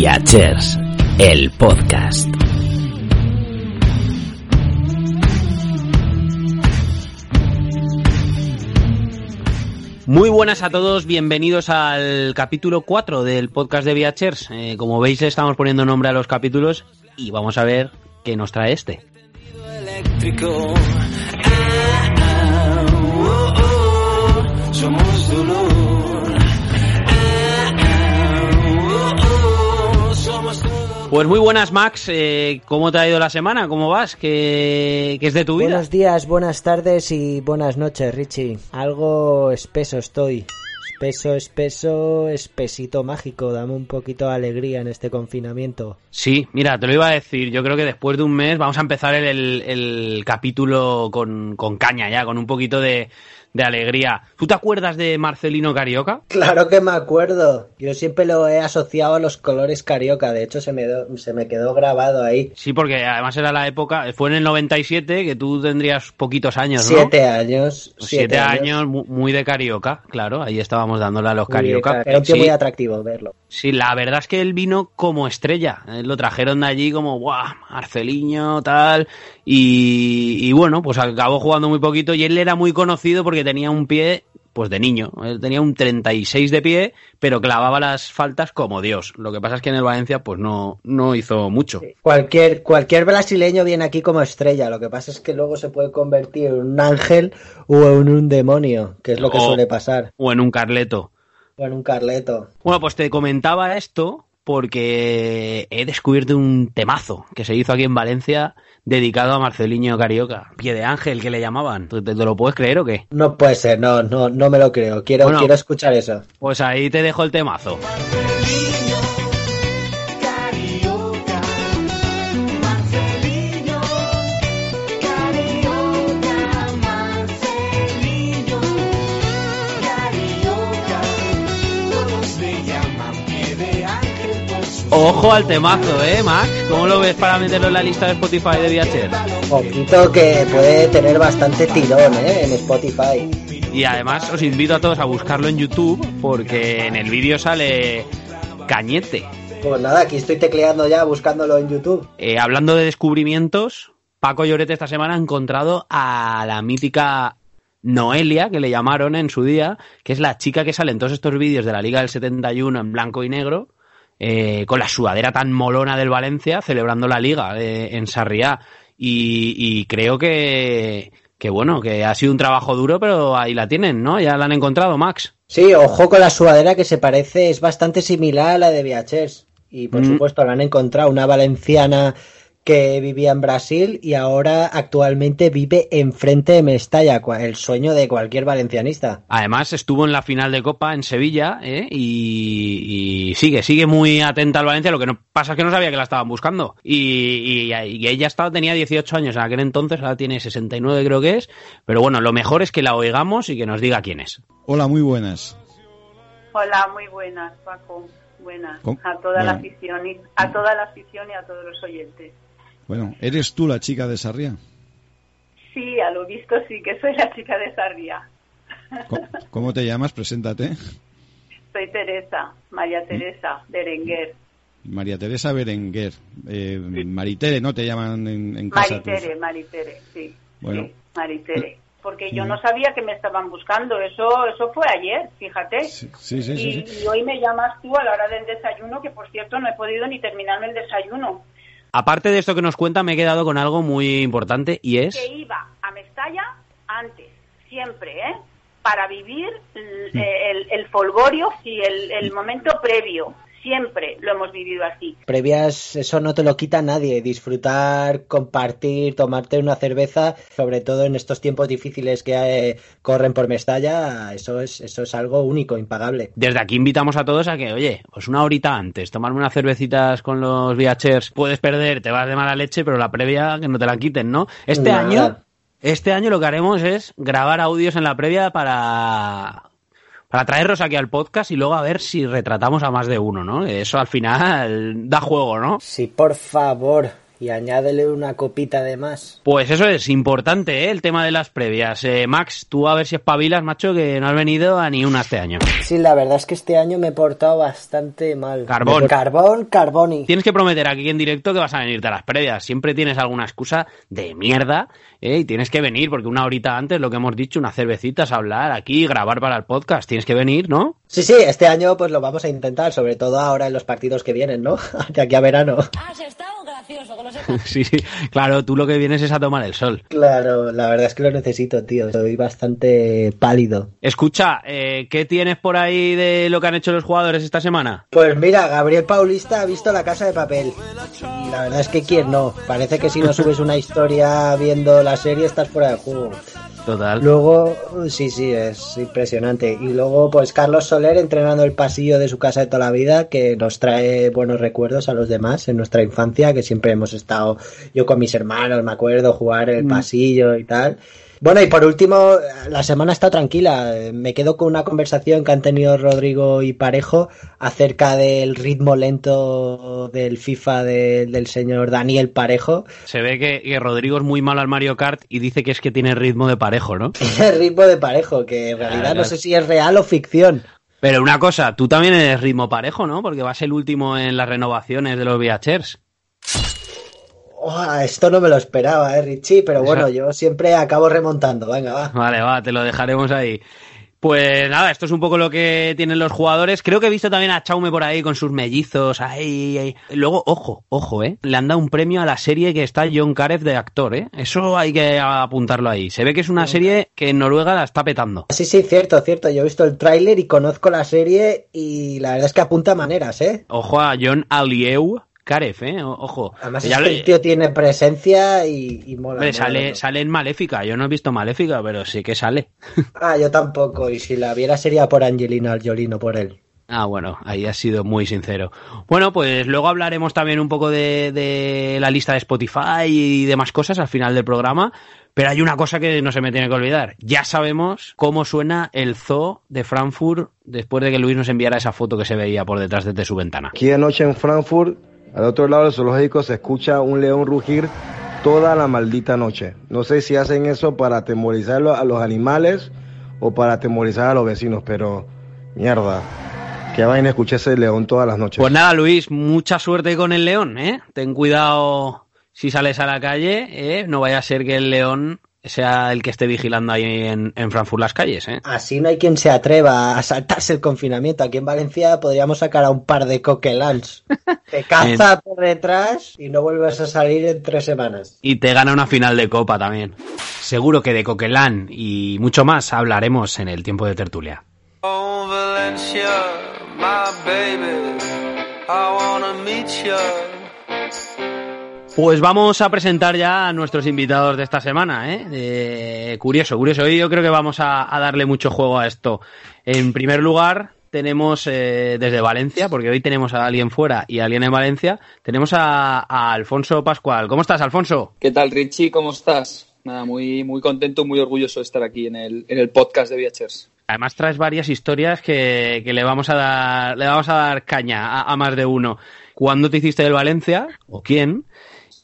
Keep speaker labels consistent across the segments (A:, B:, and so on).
A: Viachers, el podcast. Muy buenas a todos, bienvenidos al capítulo 4 del podcast de Viachers. Eh, como veis, estamos poniendo nombre a los capítulos y vamos a ver qué nos trae este. Eléctrico. Ah, ah, oh, oh, somos dolor. Pues muy buenas, Max. Eh, ¿Cómo te ha ido la semana? ¿Cómo vas? ¿Qué, ¿Qué, es de tu vida?
B: Buenos días, buenas tardes y buenas noches, Richie. Algo espeso estoy. Espeso, espeso, espesito mágico. Dame un poquito de alegría en este confinamiento.
A: Sí, mira, te lo iba a decir. Yo creo que después de un mes vamos a empezar el, el, el capítulo con, con caña ya, con un poquito de, de alegría. ¿Tú te acuerdas de Marcelino Carioca?
B: Claro que me acuerdo. Yo siempre lo he asociado a los colores Carioca. De hecho, se me, se me quedó grabado ahí.
A: Sí, porque además era la época, fue en el 97, que tú tendrías poquitos años,
B: ¿no? Siete años.
A: Siete, años, muy de Carioca, claro. Ahí estábamos dándole a los Carioca.
B: Era un tío muy atractivo verlo.
A: Sí, la verdad es que él vino como estrella. Lo trajeron de allí como, ¡guau! Marceliño, tal. Y, y bueno, pues acabó jugando muy poquito y él era muy conocido porque tenía un pie pues de niño. Él tenía un 36 de pie, pero clavaba las faltas como Dios. Lo que pasa es que en el Valencia pues no, no hizo mucho.
B: Cualquier, cualquier brasileño viene aquí como estrella. Lo que pasa es que luego se puede convertir en un ángel o en un demonio, que es lo que
A: o,
B: suele pasar.
A: O en un carleto.
B: O en un carleto.
A: Bueno, pues te comentaba esto porque he descubierto un temazo que se hizo aquí en Valencia dedicado a Marceliño Carioca. Pie de ángel que le llamaban. ¿Te, te lo puedes creer o qué?
B: No puede ser, no, no, no me lo creo. Quiero,
A: Bueno.
B: quiero escuchar eso.
A: Pues ahí te dejo el temazo. Ojo al temazo, ¿eh, Max? ¿Cómo lo ves para meterlo en la lista de Spotify de Viacher?
B: Poquito que puede tener bastante tirón, ¿eh? En Spotify.
A: Y además os invito a todos a buscarlo en YouTube porque en el vídeo sale Cañete.
B: Pues nada, aquí estoy tecleando ya, buscándolo en YouTube.
A: Eh, hablando de descubrimientos, Paco Llorete esta semana ha encontrado a la mítica Noelia, que le llamaron en su día, que es la chica que sale en todos estos vídeos de la Liga del 71 en blanco y negro, eh, con la sudadera tan molona del Valencia, celebrando la Liga eh, en Sarriá. Y, y creo que, que, bueno, que ha sido un trabajo duro, pero ahí la tienen, ¿no? Ya la han encontrado, Max.
B: Sí, ojo con la sudadera que se parece, es bastante similar a la de Viachers. Y por
A: Mm.
B: supuesto la han encontrado una valenciana que vivía en Brasil y ahora actualmente vive enfrente de Mestalla, el sueño de cualquier valencianista.
A: Además, estuvo en la final de Copa en Sevilla ¿eh? y, y sigue, sigue muy atenta al Valencia. Lo que no pasa es que no sabía que la estaban buscando. Y, y- y ella estaba, tenía 18 años en aquel entonces, ahora tiene 69 creo que es. Pero bueno, lo mejor es que la oigamos y que nos diga quién es.
C: Hola, muy buenas.
D: Hola, muy buenas, Paco. Buenas. A toda la afición y a toda la afición y a todos los oyentes.
C: Bueno, ¿eres tú la chica de Sarria?
D: Sí, a lo visto sí que soy la chica de Sarria.
C: ¿Cómo te llamas? Preséntate.
D: Soy Teresa, María Teresa Berenguer.
C: María Teresa Berenguer. Eh, Maritere, ¿no? Te llaman en, en casa. tus-
D: Maritere, Maritere, sí.
C: Bueno.
D: sí, Maritere. Porque yo
C: Mm.
D: no sabía que me estaban buscando. Eso eso fue ayer, fíjate.
C: Sí, sí, sí,
D: y,
C: sí.
D: y hoy me llamas tú a la hora del desayuno, que por cierto no he podido ni terminarme el desayuno.
A: Aparte de esto que nos cuenta, me he quedado con algo muy importante y es...
D: que iba a Mestalla antes, siempre, ¿eh? Para vivir el, el, el folgorio y el, el momento previo. Siempre lo hemos vivido así.
B: Previas, eso no te lo quita nadie. Disfrutar, compartir, tomarte una cerveza, sobre todo en estos tiempos difíciles que eh, corren por Mestalla, eso es, eso es algo único, impagable.
A: Desde aquí invitamos a todos a que, oye, pues una horita antes, tomarme unas cervecitas con los viachers, puedes perder, te vas de mala leche, pero la previa que no te la quiten, ¿no? Este
B: Nada.
A: año, este año lo que haremos es grabar audios en la previa para para traerlos aquí al podcast y luego a ver si retratamos a más de uno, ¿no? Eso al final da juego, ¿no?
B: Sí, por favor. Y añádele una copita de más.
A: Pues eso es importante, ¿eh? el tema de las previas. Eh, Max, tú a ver si espabilas, macho, que no has venido a ni una este año.
B: Sí, la verdad es que este año me he portado bastante mal.
A: Carbón.
B: Carbón, carboni.
A: Tienes que prometer aquí en directo que vas a venirte a las previas. Siempre tienes alguna excusa de mierda ¿eh? y tienes que venir porque una horita antes, lo que hemos dicho, unas cervecitas, hablar aquí, grabar para el podcast. Tienes que venir, ¿no?
B: Sí, sí, este año pues lo vamos a intentar, sobre todo ahora en los partidos que vienen, ¿no? De aquí a verano.
E: Has estado gracioso, que
A: Sí, sí, claro, tú lo que vienes es a tomar el sol.
B: Claro, la verdad es que lo necesito, tío. Soy bastante pálido.
A: Escucha, eh, ¿qué tienes por ahí de lo que han hecho los jugadores esta semana?
B: Pues mira, Gabriel Paulista ha visto la casa de papel. Y la verdad es que quién no. Parece que si no subes una historia viendo la serie estás fuera de juego.
A: Total.
B: Luego, sí, sí, es impresionante. Y luego, pues Carlos Soler entrenando el pasillo de su casa de toda la vida, que nos trae buenos recuerdos a los demás en nuestra infancia, que siempre hemos estado, yo con mis hermanos, me acuerdo, jugar el pasillo y tal. Bueno, y por último, la semana está tranquila. Me quedo con una conversación que han tenido Rodrigo y Parejo acerca del ritmo lento del FIFA de- del señor Daniel Parejo.
A: Se ve que, que Rodrigo es muy malo al Mario Kart y dice que es que tiene ritmo de parejo, ¿no?
B: El ritmo de Parejo, que en realidad no sé si es real o ficción.
A: Pero una cosa, tú también eres ritmo parejo, ¿no? Porque vas el último en las renovaciones de los VHers.
B: Uah, esto no me lo esperaba, eh, Richie, pero bueno, yo siempre acabo remontando. Venga, va.
A: Vale, va, te lo dejaremos ahí. Pues nada, esto es un poco lo que tienen los jugadores. Creo que he visto también a Chaume por ahí con sus mellizos. Ahí, ahí. Luego, ojo, ojo, ¿eh? Le han dado un premio a la serie que está John Carew de actor, ¿eh? Eso hay que apuntarlo ahí. Se ve que es una serie que en Noruega la está petando.
B: Sí, sí, cierto, cierto. Yo he visto el tráiler y conozco la serie y la verdad es que apunta maneras, ¿eh?
A: Ojo a John Alieu Carew, ¿eh? O- Ojo.
B: Además es que el tío tiene presencia y, y mola.
A: Hombre,
B: mola,
A: sale,
B: mola.
A: sale en Maléfica. Yo no he visto Maléfica, pero sí que sale.
B: Ah, yo tampoco. Y si la viera sería por Angelina Jolie, no por él.
A: Ah, bueno, ahí has sido muy sincero. Bueno, pues luego hablaremos también un poco de, de la lista de Spotify y demás cosas al final del programa. Pero hay una cosa que no se me tiene que olvidar. Ya sabemos cómo suena el zoo de Frankfurt después de que Luis nos enviara esa foto que se veía por detrás de su ventana.
F: Aquí anoche en Frankfurt, al otro lado del zoológico, se escucha un león rugir toda la maldita noche. No sé si hacen eso para atemorizar a los animales o para atemorizar a los vecinos, pero mierda. Que vaina escuché ese león todas las noches.
A: Pues nada, Luis, mucha suerte con el león, ¿eh? Ten cuidado si sales a la calle, ¿eh? No vaya a ser que el león sea el que esté vigilando ahí en, en Frankfurt las calles, ¿eh?
B: Así no hay quien se atreva a saltarse el confinamiento. Aquí en Valencia podríamos sacar a un par de coquelans. Te caza por detrás y no vuelves a salir en tres semanas.
A: Y te gana una final de copa también. Seguro que de Coquelán y mucho más hablaremos en el tiempo de tertulia.
G: Oh, Valencia, my baby, I wanna meet you.
A: Pues vamos a presentar ya a nuestros invitados de esta semana, ¿eh? Eh, curioso, curioso. Hoy yo creo que vamos a, a darle mucho juego a esto. En primer lugar, tenemos eh, desde Valencia, porque hoy tenemos a alguien fuera y a alguien en Valencia, tenemos a, a Alfonso Pascual. ¿Cómo estás, Alfonso?
H: ¿Qué tal, Richie? ¿Cómo estás? Nada, muy, muy contento, muy orgulloso de estar aquí en el, en el podcast de Viachers.
A: Además traes varias historias que, que le vamos a dar, le vamos a dar caña a, a más de uno. ¿Cuándo te hiciste del Valencia? ¿O quién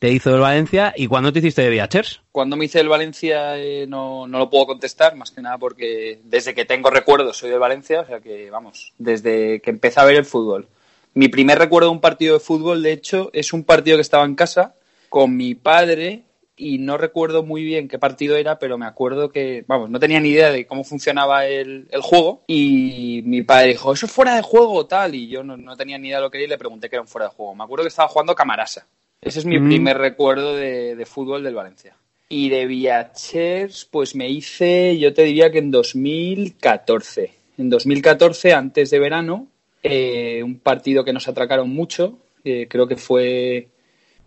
A: te hizo del Valencia? ¿Y cuándo te hiciste de Viachers?
H: Cuando me hice el Valencia eh, no, no lo puedo contestar, más que nada porque desde que tengo recuerdos soy del Valencia, o sea que, vamos, desde que empecé a ver el fútbol. Mi primer recuerdo de un partido de fútbol, de hecho, es un partido que estaba en casa con mi padre y no recuerdo muy bien qué partido era, pero me acuerdo que, vamos, no tenía ni idea de cómo funcionaba el, el juego y mi padre dijo, eso es fuera de juego, tal, y yo no, no tenía ni idea de lo que era y le pregunté que era un fuera de juego. Me acuerdo que estaba jugando Camarasa. Ese es mi
A: Mm.
H: primer recuerdo de, de fútbol del Valencia. Y de Viachers, pues me hice, yo te diría que en 2014. En 2014, antes de verano, eh, un partido que nos atracaron mucho, eh, creo que fue,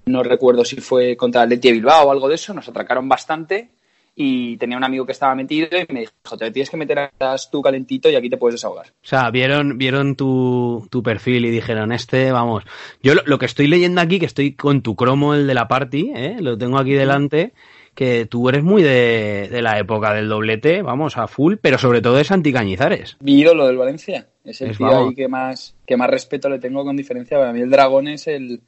H: no recuerdo si fue contra el Leti Bilbao o algo de eso, nos atracaron bastante y tenía un amigo que estaba metido y me dijo, te tienes que meter tú calentito y aquí te puedes desahogar.
A: O sea, vieron, vieron tu, tu perfil y dijeron, este, vamos. Yo lo, lo que estoy leyendo aquí, que estoy con tu cromo, el de la party, ¿eh? lo tengo aquí delante, que tú eres muy de, de la época del doblete, vamos, a full, pero sobre todo es anticañizares.
H: Mi ídolo del Valencia. Es el
A: Es,
H: tío
A: vamos.
H: ahí que más, que más respeto le tengo con diferencia. Para mí el dragón es el,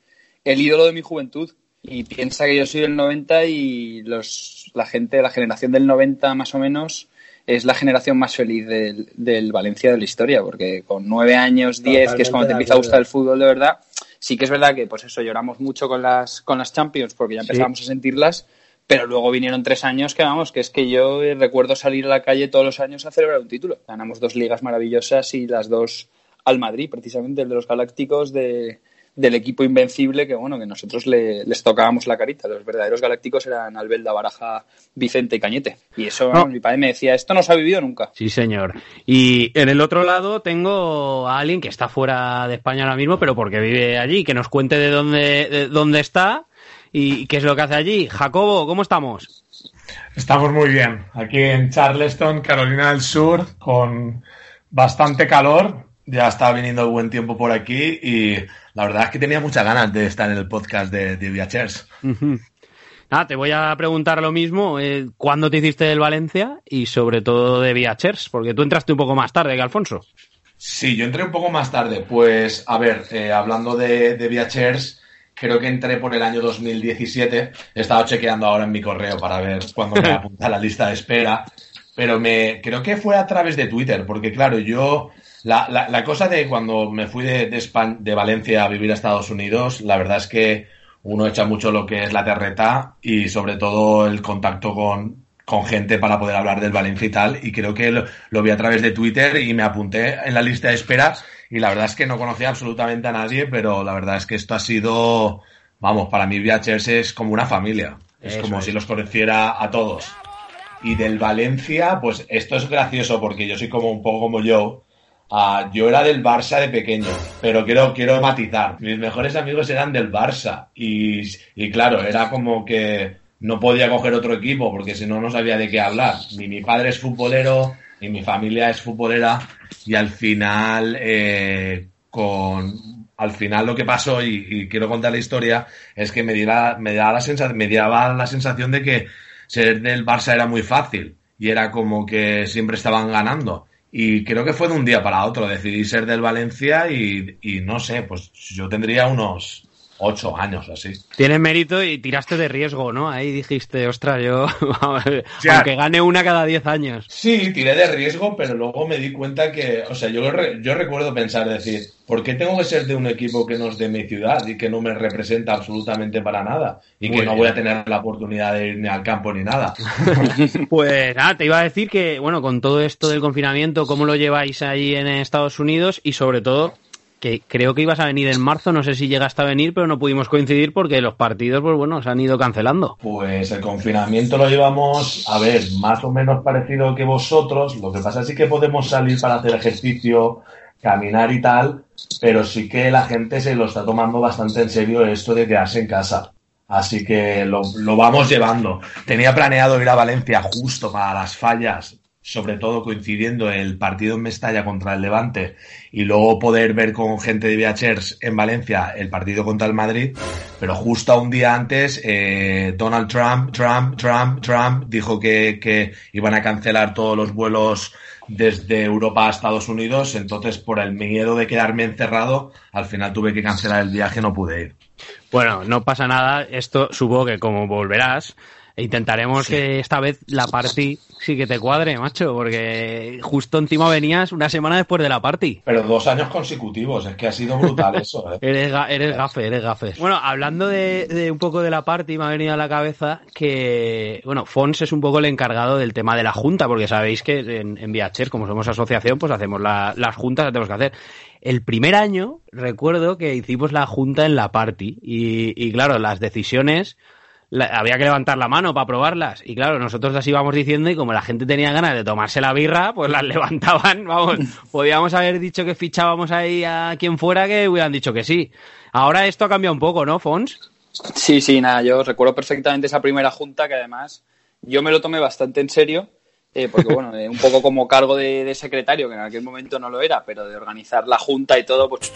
H: el ídolo de mi juventud. Y piensa que yo soy del 90 y los, la gente, la generación del 90 más o menos, es la generación más feliz del, del Valencia de la historia, porque con nueve años, diez, que es cuando te empieza a gustar el fútbol de verdad, sí que es verdad que, pues eso, lloramos mucho con las, con las Champions, porque ya empezábamos a sentirlas, pero luego vinieron tres años que, vamos, que es que yo recuerdo salir a la calle todos los años a celebrar un título. Ganamos dos ligas maravillosas y las dos al Madrid, precisamente el de los Galácticos de, del equipo invencible que bueno que nosotros le- les tocábamos la carita los verdaderos galácticos eran Albelda, Baraja, Vicente y Cañete y eso
A: No.
H: mi padre me decía esto no se ha vivido nunca
A: Sí, señor. Y en el otro lado tengo a alguien que está fuera de España ahora mismo, pero porque vive allí, que nos cuente de dónde, de dónde está y qué es lo que hace allí. Jacobo, ¿cómo estamos?
I: Estamos muy bien. Aquí en Charleston, Carolina del Sur, con bastante calor. Ya estaba viniendo el buen tiempo por aquí y la verdad es que tenía muchas ganas de estar en el podcast de, de Viachers.
A: Nada, te voy a preguntar lo mismo. eh, ¿Cuándo te hiciste del Valencia? Y sobre todo de Viachers, porque tú entraste un poco más tarde que Alfonso.
I: Sí, yo entré un poco más tarde. Pues, a ver, eh, hablando de, de Viachers, creo que entré por el año 2017. He estado chequeando ahora en mi correo para ver cuándo me apunta a la lista de espera. Pero me creo que fue a través de Twitter, porque claro, yo. La, la, la cosa de cuando me fui de, de, Espa- de Valencia a vivir a Estados Unidos, la verdad es que uno echa mucho lo que es la terreta y sobre todo el contacto con, con gente para poder hablar del Valencia y tal. Y creo que lo, lo vi a través de Twitter y me apunté en la lista de espera. Y la verdad es que no conocía absolutamente a nadie, pero la verdad es que esto ha sido, vamos, para mí Viachers es como una familia. Es
A: Eso
I: como
A: es.
I: si los conociera a todos. Y del Valencia, pues esto es gracioso porque yo soy como un poco como yo. Ah, yo era del Barça de pequeño, pero quiero, quiero matizar. Mis mejores amigos eran del Barça y, y claro, era como que no podía coger otro equipo porque si no, no sabía de qué hablar. Ni mi padre es futbolero, ni mi familia es futbolera y al final, eh, con, al final lo que pasó, y, y quiero contar la historia, es que me, diera, me, daba la sensación, me daba la sensación de que ser del Barça era muy fácil y era como que siempre estaban ganando. Y creo que fue de un día para otro. Decidí ser del Valencia y, y no sé, pues yo tendría unos ocho años así.
A: Tienes mérito y tiraste de riesgo, ¿no? Ahí dijiste, ostras, yo,
I: Ya.
A: aunque gane una cada 10 años.
I: Sí, tiré de riesgo, pero luego me di cuenta que, o sea, yo, yo recuerdo pensar, decir, ¿por qué tengo que ser de un equipo que no es de mi ciudad y que no me representa absolutamente para nada? Y
A: Muy
I: que no
A: bien.
I: voy a tener la oportunidad de ir ni al campo ni nada.
A: Pues nada, te iba a decir que, bueno, con todo esto del confinamiento, ¿cómo lo lleváis ahí en Estados Unidos? Y sobre todo, que creo que ibas a venir en marzo, no sé si llegaste a venir, pero no pudimos coincidir porque los partidos, pues bueno, se han ido cancelando.
I: Pues el confinamiento lo llevamos, a ver, más o menos parecido que vosotros. Lo que pasa es que podemos salir para hacer ejercicio, caminar y tal, pero sí que la gente se lo está tomando bastante en serio esto de quedarse en casa. Así que lo, lo vamos llevando. Tenía planeado ir a Valencia justo para las fallas, sobre todo coincidiendo el partido en Mestalla contra el Levante y luego poder ver con gente de Viachers en Valencia el partido contra el Madrid, pero justo un día antes eh, Donald Trump, Trump, Trump, Trump dijo que, que iban a cancelar todos los vuelos desde Europa a Estados Unidos, entonces por el miedo de quedarme encerrado, al final tuve que cancelar el viaje, no pude ir.
A: Bueno, no pasa nada, esto supongo que como volverás, intentaremos
I: Sí.
A: que esta vez la party sí que te cuadre, macho, porque justo encima venías una semana después de la party.
I: Pero dos años consecutivos, es que ha sido brutal eso. ¿eh?
A: Eres, ga- eres gafe, eres gafe. Bueno, hablando de, de un poco de la party, me ha venido a la cabeza que, bueno, Fons es un poco el encargado del tema de la junta, porque sabéis que en, en Viacher, como somos asociación, pues hacemos la- las juntas que tenemos que hacer. El primer año, recuerdo que hicimos la junta en la party, y, y claro, las decisiones la- había que levantar la mano para probarlas. Y claro, nosotros las íbamos diciendo y como la gente tenía ganas de tomarse la birra, pues las levantaban. Vamos, podíamos haber dicho que fichábamos ahí a quien fuera que hubieran dicho que sí. Ahora esto ha cambiado un poco, ¿no, Fons?
H: Sí, sí, nada, yo recuerdo perfectamente esa primera junta que además yo me lo tomé bastante en serio, eh, porque bueno, eh, un poco como cargo de, de secretario, que en aquel momento no lo era, pero de organizar la junta y todo, pues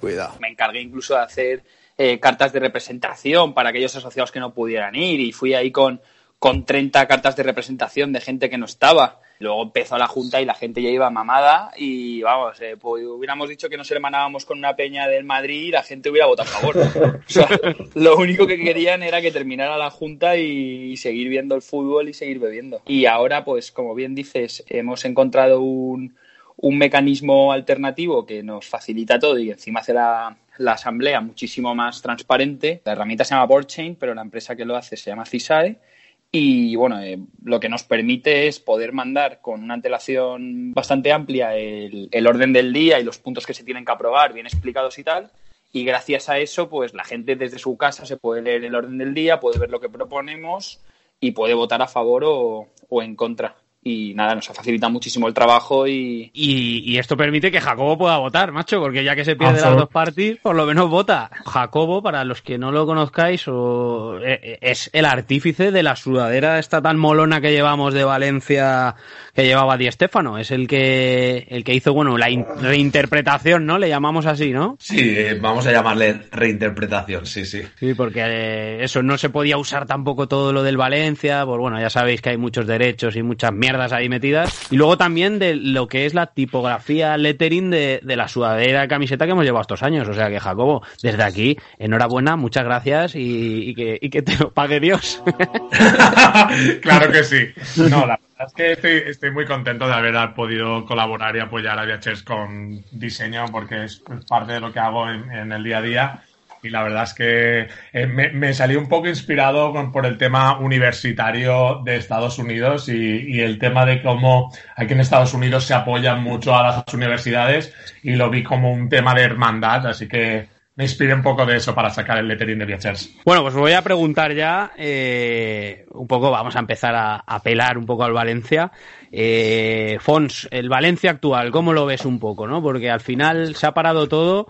J: Cuidado.
H: me encargué incluso de hacer eh, cartas de representación para aquellos asociados que no pudieran ir y fui ahí con, con 30 cartas de representación de gente que no estaba Luego empezó la junta y la gente ya iba mamada y vamos, eh, pues hubiéramos dicho que nos hermanábamos con una peña del Madrid y la gente hubiera votado a favor. O sea, lo único que querían era que terminara la junta y, y seguir viendo el fútbol y seguir bebiendo. Y ahora, pues como bien dices, hemos encontrado un, un mecanismo alternativo que nos facilita todo y encima hace la, la asamblea muchísimo más transparente. La herramienta se llama BoardChain, pero la empresa que lo hace se llama CISAE. Y bueno, eh, lo que nos permite es poder mandar con una antelación bastante amplia el, el orden del día y los puntos que se tienen que aprobar bien explicados y tal. Y gracias a eso, pues la gente desde su casa se puede leer el orden del día, puede ver lo que proponemos y puede votar a favor o, o en contra y nada, nos ha facilitado muchísimo el trabajo y...
A: Y, y esto permite que Jacobo pueda votar, macho, porque ya que se pierde las dos partidas, por lo menos vota. Jacobo, para los que no lo conozcáis, o- eh, es el artífice de la sudadera esta tan molona que llevamos de Valencia que llevaba Di Stéfano. Es el que, el que hizo, bueno, la in- reinterpretación, ¿no? Le llamamos así, ¿no?
I: Sí, eh, vamos a llamarle reinterpretación, sí, sí.
A: Sí, porque eh, eso no se podía usar tampoco todo lo del Valencia, pues bueno, ya sabéis que hay muchos derechos y muchas mierdas ahí metidas. Y luego también de lo que es la tipografía lettering de, de la sudadera de camiseta que hemos llevado estos años. O sea que, Jacobo, desde aquí, enhorabuena, muchas gracias y, que, que te lo pague Dios.
J: claro que sí. No, la verdad es que estoy, muy contento de haber podido colaborar y apoyar a VHS con diseño porque es parte de lo que hago en el día a día. Y la verdad es que eh, me, me salí un poco inspirado con- por el tema universitario de Estados Unidos y, el tema de cómo aquí en Estados Unidos se apoyan mucho a las universidades y lo vi como un tema de hermandad, así que me inspiré un poco de eso para sacar el lettering de VHS.
A: Bueno, pues voy a preguntar ya, eh, un poco, vamos a empezar a, a pelar un poco al Valencia. Eh, Fons, el Valencia actual, ¿cómo lo ves un poco, no? Porque al final se ha parado todo,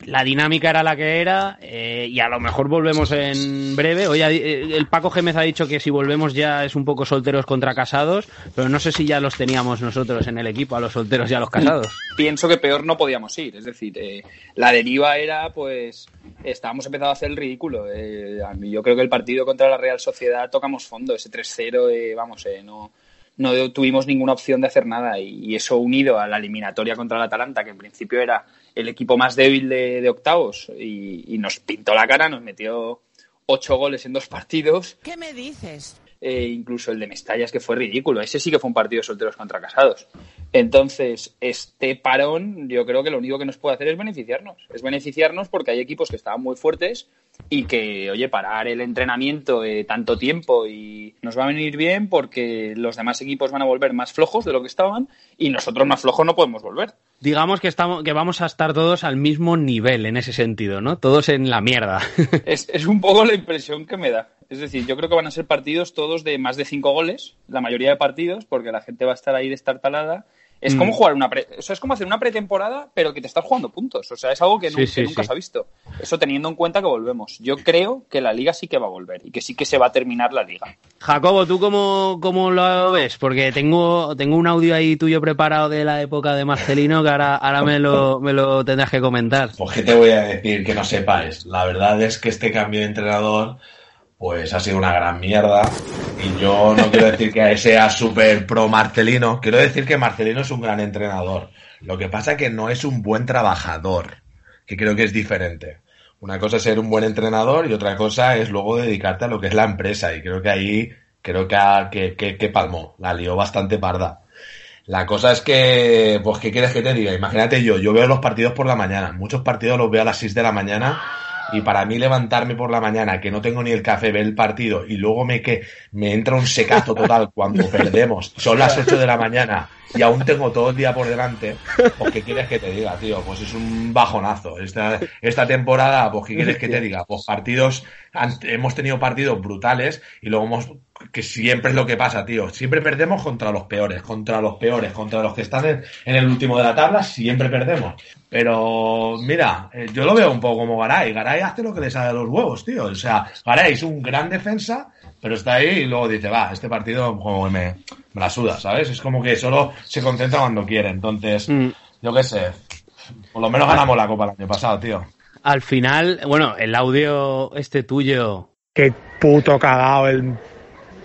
A: la dinámica era la que era, eh, y a lo mejor volvemos en breve. Oye, eh, el Paco Gémez ha dicho que si volvemos ya es un poco solteros contra casados, pero no sé si ya los teníamos nosotros en el equipo, a los solteros y a los casados.
H: Pienso que peor no podíamos ir, es decir, eh, la deriva era, pues, estábamos empezando a hacer el ridículo. Eh, yo creo que el partido contra la Real Sociedad tocamos fondo, ese 3-0, eh, vamos, eh, no, no tuvimos ninguna opción de hacer nada y, eso unido a la eliminatoria contra el Atalanta, que en principio era el equipo más débil de, de octavos y, y nos pintó la cara, nos metió ocho goles en dos partidos.
K: ¿Qué me dices?
H: Eh, incluso el de Mestallas, que fue ridículo. Ese sí que fue un partido de solteros contra casados. Entonces, este parón, yo creo que lo único que nos puede hacer es beneficiarnos. Es beneficiarnos porque hay equipos que estaban muy fuertes y que, oye, parar el entrenamiento eh, tanto tiempo y nos va a venir bien porque los demás equipos van a volver más flojos de lo que estaban y nosotros más flojos no podemos volver.
A: Digamos que estamos, que vamos a estar todos al mismo nivel en ese sentido, ¿no? Todos en la mierda.
H: Es, es un poco la impresión que me da. Es decir, yo creo que van a ser partidos todos de más de cinco goles, la mayoría de partidos, porque la gente va a estar ahí destartalada. Es
A: Mm.
H: como jugar una pre- o sea, es como hacer una pretemporada, pero que te estás jugando puntos. O sea, es algo que,
A: Sí,
H: nu-
A: sí,
H: que nunca
A: sí.
H: se ha visto. Eso teniendo en cuenta que volvemos. Yo creo que la liga sí que va a volver y que sí que se va a terminar la liga.
A: Jacobo, ¿tú cómo, cómo lo ves? Porque tengo, tengo un audio ahí tuyo preparado de la época de Marcelino que ahora, ahora me, lo, me lo tendrás que comentar.
I: Pues qué te voy a decir que no sepáis. La verdad es que este cambio de entrenador pues ha sido una gran mierda. Y yo no quiero decir que sea súper pro Marcelino. Quiero decir que Marcelino es un gran entrenador. Lo que pasa que no es un buen trabajador, que creo que es diferente. Una cosa es ser un buen entrenador y otra cosa es luego dedicarte a lo que es la empresa. Y creo que ahí, creo que, ha- que, que, que palmó. La lió bastante parda. La cosa es que, pues, ¿qué quieres que te diga? Imagínate yo, yo veo los partidos por la mañana. Muchos partidos los veo a las 6 de la mañana. Y para mí levantarme por la mañana, que no tengo ni el café, ver el partido y luego me, que, me entra un secazo total cuando perdemos. Son las 8 de la mañana y aún tengo todo el día por delante. Pues, ¿qué quieres que te diga, tío? Pues es un bajonazo. Esta, esta temporada, pues, ¿qué quieres que te diga? Pues partidos, hemos tenido partidos brutales y luego hemos, que siempre es lo que pasa, tío. Siempre perdemos contra los peores, contra los peores, contra los que están en, en el último de la tabla, siempre perdemos. Pero, mira, eh, yo lo veo un poco como Garay. Garay hace lo que le sale de los huevos, tío. O sea, Garay es un gran defensa, pero está ahí y luego dice, va, este partido como que me, me la suda, ¿sabes? Es como que solo se concentra cuando quiere. Entonces, yo qué sé. Por lo menos ganamos la copa el año pasado, tío.
A: Al final, bueno, el audio este tuyo.
J: Qué puto cagao el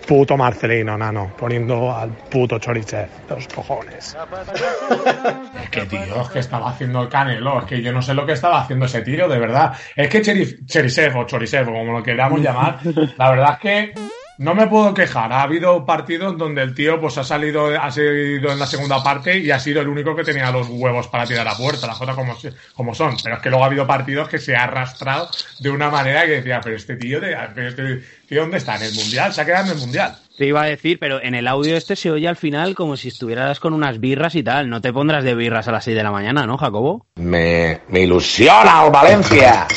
J: puto Marcelino, nano, poniendo al puto Chorichev, los cojones. Es que, tío, es que estaba haciendo el canelo, es que yo no sé lo que estaba haciendo ese tío, de verdad. Es que Cheri- Cherisev o Chorisev, como lo queramos llamar, la verdad es que no me puedo quejar. Ha habido partidos donde el tío pues ha salido, ha salido en la segunda parte y ha sido el único que tenía los huevos para tirar a puerta, las cosas como, se- como son. Pero es que luego ha habido partidos que se ha arrastrado de una manera que decía, pero este tío, de, pero este tío ¿dónde está? ¿En el Mundial? Se ha quedado en el Mundial.
A: Te iba a decir, pero en el audio este se oye al final como si estuvieras con unas birras y tal. No te pondrás de birras a las 6 de la mañana, ¿no, Jacobo?
K: Me, me ilusiona el Valencia.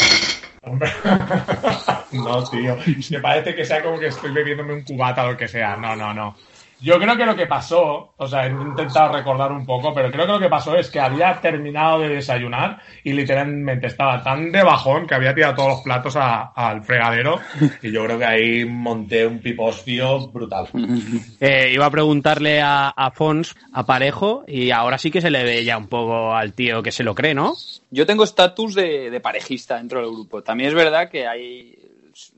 J: No, tío. Me parece que sea como que estoy bebiéndome un cubata o lo que sea. No, no, no. Yo creo que lo que pasó, o sea, he intentado recordar un poco, pero creo que lo que pasó es que había terminado de desayunar y literalmente estaba tan de bajón que había tirado todos los platos a- al fregadero.
I: Y yo creo que ahí monté un pipostio brutal.
A: Eh, iba a preguntarle a, a Fons, a Parejo, y ahora sí que se le ve ya un poco al tío que se lo cree, ¿no?
H: Yo tengo estatus de, de parejista dentro del grupo. También es verdad que hay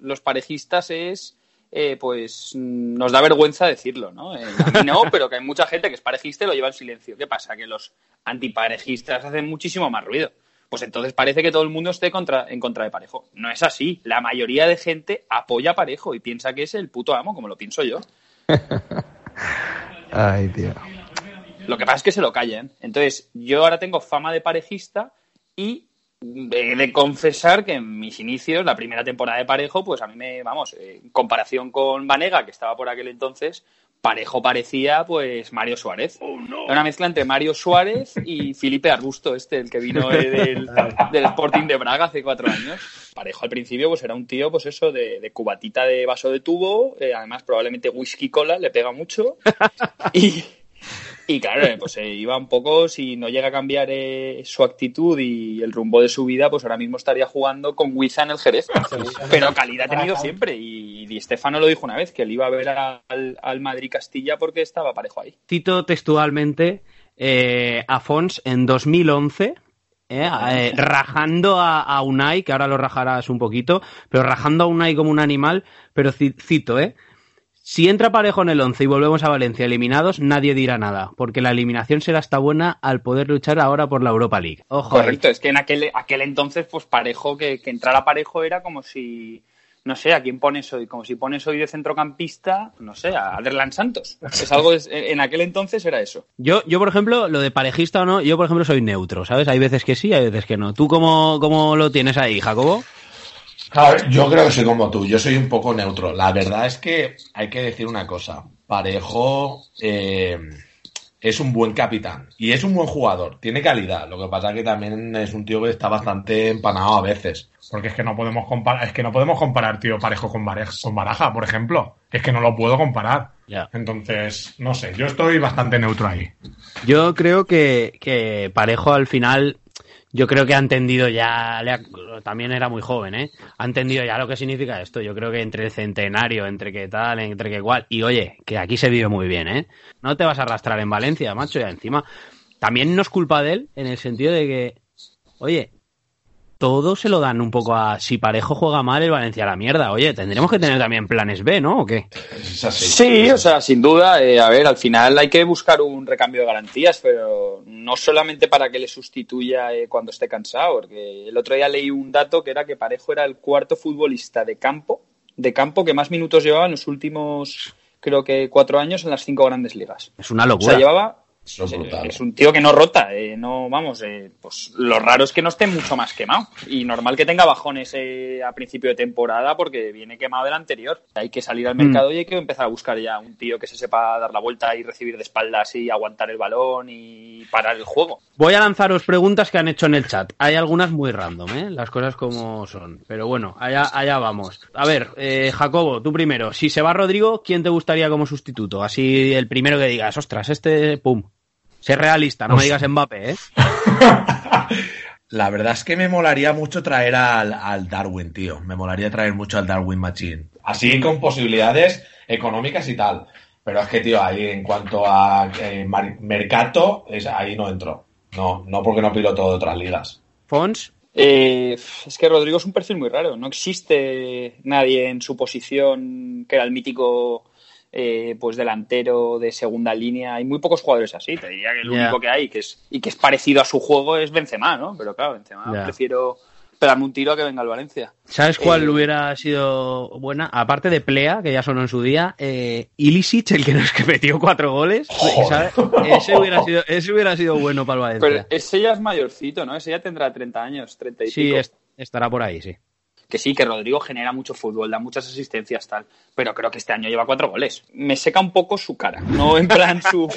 H: los parejistas es eh, pues mm, nos da vergüenza decirlo, ¿no? Eh, a mí no, pero que hay mucha gente que es parejista y lo lleva en silencio. ¿Qué pasa? Que los antiparejistas hacen muchísimo más ruido. Pues entonces parece que todo el mundo esté contra, en contra de Parejo. No es así. La mayoría de gente apoya a Parejo y piensa que es el puto amo, como lo pienso yo.
F: Ay, tío.
H: Lo que pasa es que se lo callan. Entonces, yo ahora tengo fama de parejista y he de confesar que en mis inicios, la primera temporada de Parejo, pues a mí me, vamos, eh, en comparación con Vanega, que estaba por aquel entonces, Parejo parecía, pues, Mario Suárez. Era una mezcla entre Mario Suárez y Felipe Arbusto, este, el que vino eh, del, del Sporting de Braga hace cuatro años. Parejo al principio, pues era un tío, pues eso, de, de cubatita de vaso de tubo, eh, además probablemente whisky cola, le pega mucho. Y, y claro, eh, pues eh, iba un poco, si no llega a cambiar eh, su actitud y el rumbo de su vida, pues ahora mismo estaría jugando con Huiza en el Jerez. Pero calidad ha tenido siempre. Y Di Stefano lo dijo una vez, que él iba a ver al, al Madrid Castilla porque estaba parejo ahí.
A: Cito textualmente eh, a Fons en 2011, eh, eh, rajando a, a Unai, que ahora lo rajarás un poquito, pero rajando a Unai como un animal, pero ci- cito, ¿eh? Si entra parejo en el 11 y volvemos a Valencia eliminados, nadie dirá nada, porque la eliminación será hasta buena al poder luchar ahora por la Europa League. Ojo, ahí.
H: Correcto, es que en aquel, aquel entonces, pues parejo, que, que entrara parejo era como si, no sé, ¿a quién pones hoy? Como si pones hoy de centrocampista, no sé, a Aderlan Santos. Es algo, de- en aquel entonces era eso.
A: Yo, yo, por ejemplo, lo de parejista o no, yo, por ejemplo, soy neutro, ¿sabes? Hay veces que sí, hay veces que no. ¿Tú cómo, cómo lo tienes ahí, Jacobo?
I: Claro, yo creo que soy como tú, yo soy un poco neutro. La verdad es que hay que decir una cosa. Parejo eh, es un buen capitán y es un buen jugador, tiene calidad. Lo que pasa es que también es un tío que está bastante empanado a veces.
J: Porque es que no podemos comparar, es que no podemos comparar, tío, parejo con, Barej- con Baraja, por ejemplo. Es que no lo puedo comparar.
A: Ya.
J: Entonces, no sé, yo estoy bastante neutro ahí.
A: Yo creo que, que Parejo al final, yo creo que ha entendido ya, también era muy joven, ¿eh? Ha entendido ya lo que significa esto. Yo creo que entre el centenario, entre qué tal, entre qué cual. Y oye, que aquí se vive muy bien, ¿eh? No te vas a arrastrar en Valencia, macho, ya encima. También no es culpa de él, en el sentido de que, oye, todo se lo dan un poco a si Parejo juega mal el Valencia a la mierda. Oye, tendremos que tener también planes B, ¿no? ¿O qué?
H: Sí, o sea, sin duda, eh, a ver, al final hay que buscar un recambio de garantías, pero no solamente para que le sustituya eh, cuando esté cansado, porque el otro día leí un dato que era que Parejo era el cuarto futbolista de campo, de campo que más minutos llevaba en los últimos, creo que cuatro años en las cinco grandes ligas.
A: Es una
H: O
A: locura.
H: sea, llevaba
I: Eso es brutal.
H: es un tío que no rota, eh, no, vamos, eh, pues lo raro es que no esté mucho más quemado. Y normal que tenga bajones eh, a principio de temporada porque viene quemado del anterior. Hay que salir al mercado y hay que empezar a buscar ya un tío que se sepa dar la vuelta y recibir de espaldas y aguantar el balón y parar el juego.
A: Voy a lanzaros preguntas que han hecho en el chat. Hay algunas muy random, ¿eh? Las cosas como son. Pero bueno, allá, allá vamos. A ver, eh, Jacobo, tú primero. Si se va Rodrigo, ¿quién te gustaría como sustituto? Así el primero que digas, ostras, este, pum. Sé realista, no me digas Mbappé, ¿eh?
I: La verdad es que me molaría mucho traer al, al Darwin, tío. Me molaría traer mucho al Darwin Machine. Así con posibilidades económicas y tal. Pero es que, tío, ahí en cuanto a eh, mercado, es, ahí no entro. No, no porque no piloto de otras ligas.
A: Fons,
H: Eh, es que Rodrigo es un perfil muy raro. No existe nadie en su posición que era el mítico eh, pues delantero de segunda línea. Hay muy pocos jugadores así. Te diría que el único que hay que es, y que es parecido a su juego es Benzema, ¿no? Pero claro, Benzema prefiero pegarme un tiro a que venga al Valencia.
A: ¿Sabes cuál
H: Eh,
A: hubiera sido buena? Aparte de Plea, que ya sonó en su día, eh, Ilicic, el que nos que metió cuatro goles. ¿sabes? Ese, hubiera sido, ese hubiera sido bueno para el
H: Pero
A: Valencia.
H: ese ya es mayorcito, ¿no? Ese ya tendrá 30 años, 30 y
A: Sí,
H: pico.
A: es- estará por ahí, sí.
H: Que sí, que Rodrigo genera mucho fútbol, da muchas asistencias, tal. Pero creo que este año lleva cuatro goles. Me seca un poco su cara, no en plan su...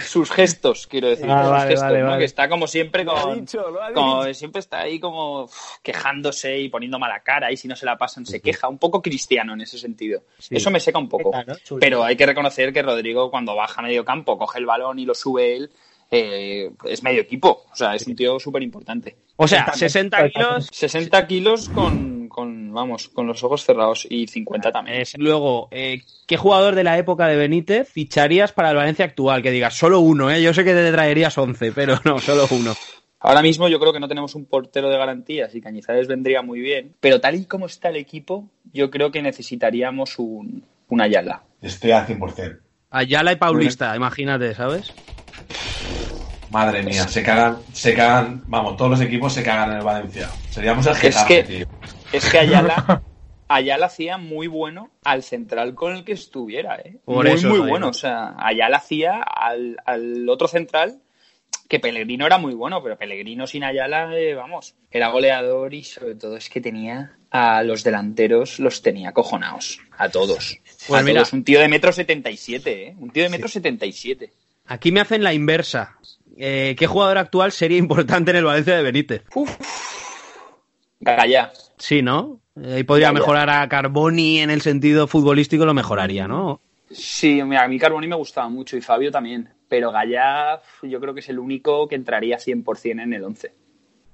H: sus gestos, quiero decir.
A: Ah,
H: sus
A: vale,
H: gestos,
A: vale,
H: ¿no?
A: vale.
H: Que está como siempre
L: Lo
H: con...
L: dicho, lo ha
H: como siempre está ahí como uf, quejándose y poniendo mala cara y si no se la pasan se queja. Un poco cristiano en ese sentido.
B: Sí.
H: Eso me seca un poco. Pero hay que reconocer que Rodrigo cuando baja a medio campo, coge el balón y lo sube él, eh, es medio equipo. O sea, es un tío súper importante.
A: O sea, 60 kilos
H: 60 kilos con, con, vamos, con los ojos cerrados y 50 también.
A: es luego, eh, ¿qué jugador de la época de Benítez ficharías para el Valencia actual? Que digas, solo uno, ¿eh? Yo sé que te traerías 11, pero no, solo uno.
H: Ahora mismo yo creo que no tenemos un portero de garantías y Cañizares vendría muy bien, pero tal y como está el equipo, yo creo que necesitaríamos un, un Ayala.
I: Estoy al 100%.
A: Ayala y Paulista, imagínate, ¿sabes?
I: Madre mía, se cagan, se cagan, vamos, todos los equipos se cagan en el Valencia. Seríamos el
H: Es
I: Getafe,
H: que-
I: tío.
H: Es que Ayala, Ayala hacía muy bueno al central con el que estuviera, ¿eh?
A: Por
H: muy,
A: eso
H: muy bueno. O sea, Ayala hacía al, al otro central que Pellegrino era muy bueno, pero Pellegrino sin Ayala, eh, vamos, era goleador y sobre todo es que tenía a los delanteros, los tenía cojonados, a todos.
A: Pues
H: a
A: mira.
H: todos. Un tío de metro setenta y siete, ¿eh? Un tío de metro setenta y siete.
A: Aquí me hacen la inversa. Eh, ¿Qué jugador actual sería importante en el Valencia de Benítez?
H: Gallá.
A: Sí, ¿no? Eh, Ahí podría mejorar a Carboni en el sentido futbolístico, lo mejoraría, ¿no?
H: Sí, mira, a mí Carboni me gustaba mucho y Fabio también, pero Gallá yo creo que es el único que entraría 100% en el 11.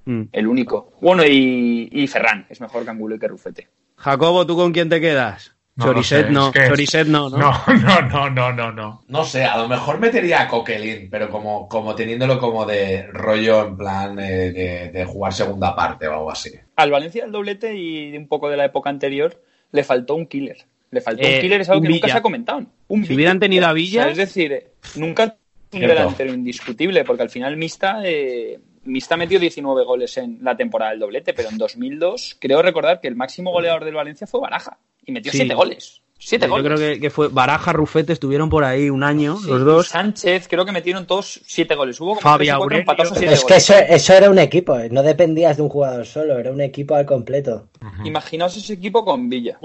A: Mm.
H: El único. Bueno, y, y Ferran, es mejor que Angulo y que Rufete.
A: Jacobo, ¿tú con quién te quedas?
J: No
A: Choriset no,
J: es que es-
A: Choriset no, ¿no?
J: No, no, no, no, no, no.
I: No sé, a lo mejor metería a Coquelin, pero como, como teniéndolo como de rollo en plan eh, de, de jugar segunda parte o algo así.
H: Al Valencia el doblete y un poco de la época anterior le faltó un killer. Le faltó
A: Eh,
H: un killer, es algo que nunca se ha comentado. Un
A: Si hubieran tenido a Villa-
H: O sea, es decir, eh, nunca un delantero indiscutible, porque al final Mista, eh, Mista metió 19 goles en la temporada del doblete, pero en 2002 creo recordar que el máximo goleador del Valencia fue Baraja y metió
A: Sí.
H: 7 goles. 7
A: Yo
H: goles.
A: creo que, que fue Baraja, Rufete, estuvieron por ahí un año,
H: Sí,
A: los dos.
H: Sánchez, creo que metieron todos 7 goles. Hubo como
A: Fabi
H: tres cuatro
A: Aurelio.
H: siete
B: Es que
H: goles.
B: eso, eso era un equipo, eh, no dependías de un jugador solo, era un equipo al completo.
H: Imaginaos ese equipo con Villa.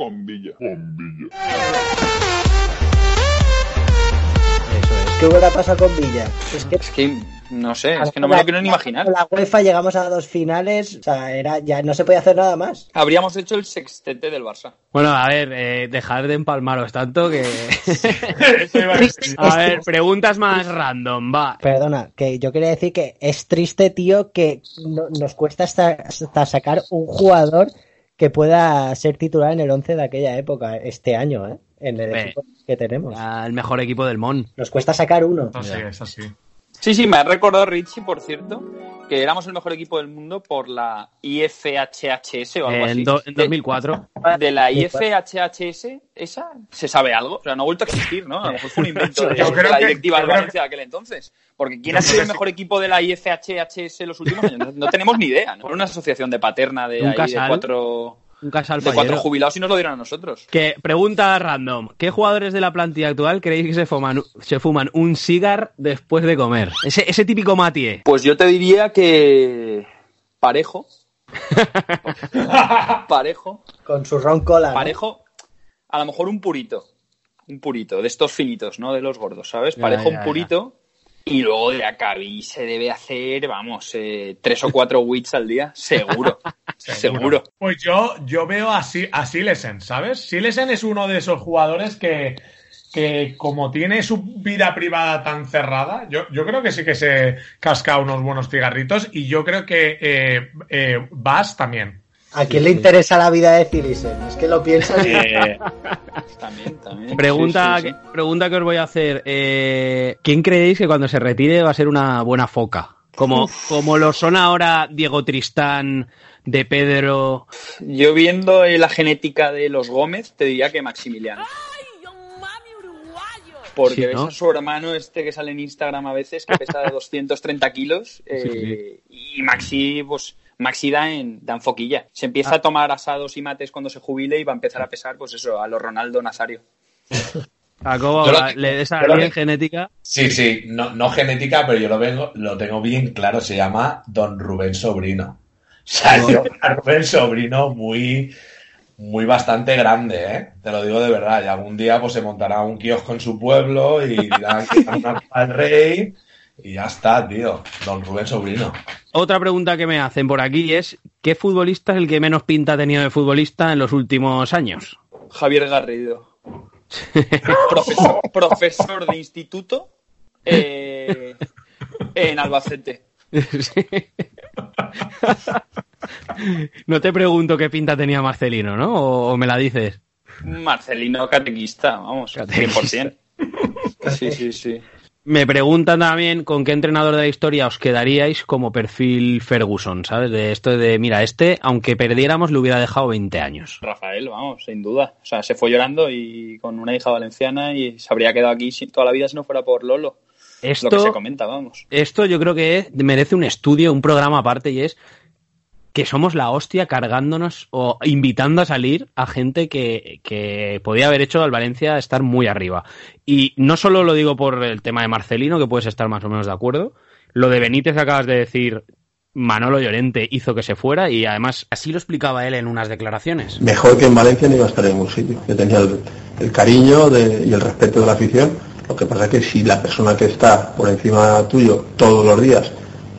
B: ¿Qué hubiera pasado con Villa? Es que
H: Es que no sé, es que no me lo quiero ni imaginar.
B: Con la UEFA llegamos a dos finales, o sea, era, ya no se podía hacer nada más.
H: Habríamos hecho el sextete del Barça.
A: Bueno, a ver, eh, dejar de empalmaros tanto que...
J: A
A: ver, preguntas más random, va.
B: Perdona, que yo quería decir que es triste, tío, que no- nos cuesta hasta, hasta sacar un jugador que pueda ser titular en el 11 de aquella época, este año, ¿eh? En el equipo que tenemos.
A: Al mejor equipo del MON.
B: Nos cuesta sacar uno.
J: Eso sí, eso sí.
H: Sí, me ha recordado Richie, por cierto, que éramos el mejor equipo del mundo por la IFHHS o algo así.
A: En, do- en
H: De-
A: 2004.
H: De, la IFHHS, ¿esa se sabe algo? O sea, no ha vuelto a existir, ¿no? A lo mejor fue un invento de, la directiva de Valencia de aquel entonces. Porque ¿quién ha sido el
J: sí.
H: mejor equipo de la IFHHS en los últimos años? No, no tenemos ni idea, ¿no? Era una asociación de paterna de, ahí, de cuatro,
A: Un casal
H: de cuatro jubilados y nos lo dieron a nosotros.
A: Que pregunta random. ¿Qué jugadores de la plantilla actual creéis que se fuman, se fuman un cigar después de comer? Ese, ese típico Matie.
H: Pues yo te diría que parejo. parejo.
B: Con su ron cola. ¿no?
H: Parejo. A lo mejor un purito. Un purito. De estos finitos, ¿no? De los gordos, ¿sabes? Parejo
A: ya,
H: un purito. Y luego de Acabi se debe hacer, vamos, eh, tres o cuatro wits al día. Seguro. seguro.
J: Pues yo, yo veo a, Si- a Silesen, ¿sabes? Silesen es uno de esos jugadores que, que como tiene su vida privada tan cerrada, yo, yo creo que sí que se casca unos buenos cigarritos y yo creo que eh, eh, Bas también.
B: ¿A quién le interesa la vida de Cilisen? Es que lo piensas.
H: Eh, también, también.
A: Pregunta,
H: Sí, sí, sí.
A: Que, pregunta que os voy a hacer. Eh, ¿Quién creéis que cuando se retire va a ser una buena foca? Como, como lo son ahora Diego Tristán, de Pedro.
H: Yo viendo la genética de los Gómez, te diría que Maximiliano. Porque
A: Sí,
H: ves
A: ¿no?
H: a su hermano este que sale en Instagram a veces, que pesa 230 kilos, eh, y Maxi, pues, Maxi da en, da en foquilla. Se empieza
A: Ah.
H: a tomar asados y mates cuando se jubile y va a empezar a pesar, pues eso, a lo Ronaldo Nazario.
I: Que-
A: le des a bien genética.
I: Sí, sí, no, no genética, pero yo lo, vengo, lo tengo bien claro. Se llama Don Rubén Sobrino. O sea, yo, a Rubén Sobrino muy, muy bastante grande, ¿eh? Te lo digo de verdad. Y algún día pues se montará un kiosco en su pueblo y dirá que al rey y ya está, tío. Don Rubén Sobrino.
A: Otra pregunta que me hacen por aquí es: ¿qué futbolista es el que menos pinta ha tenido de futbolista en los últimos años?
H: Javier Garrido. profesor, profesor de instituto eh, en Albacete.
A: No te pregunto qué pinta tenía Marcelino, ¿no? ¿O, o me la dices?
H: Marcelino catequista, vamos, 100%. Sí, sí, sí.
A: Me preguntan también con qué entrenador de la historia os quedaríais como perfil Ferguson, ¿sabes? De esto de, mira, este, aunque perdiéramos, le hubiera dejado 20 años.
H: Rafael, vamos, sin duda. O sea, se fue llorando y con una hija valenciana y se habría quedado aquí toda la vida si no fuera por Lolo.
A: Esto,
H: Lo que se comenta, vamos.
A: esto yo creo que merece un estudio, un programa aparte, y es que somos la hostia cargándonos o invitando a salir a gente que, que podía haber hecho al Valencia estar muy arriba. Y no solo lo digo por el tema de Marcelino, que puedes estar más o menos de acuerdo, lo de Benítez que acabas de decir, Manolo Llorente hizo que se fuera y además así lo explicaba él en unas declaraciones.
L: Mejor que en Valencia no iba a estar en ningún sitio. Yo tenía el, el cariño de- y el respeto de la afición. Lo que pasa es que si la persona que está por encima tuyo todos los días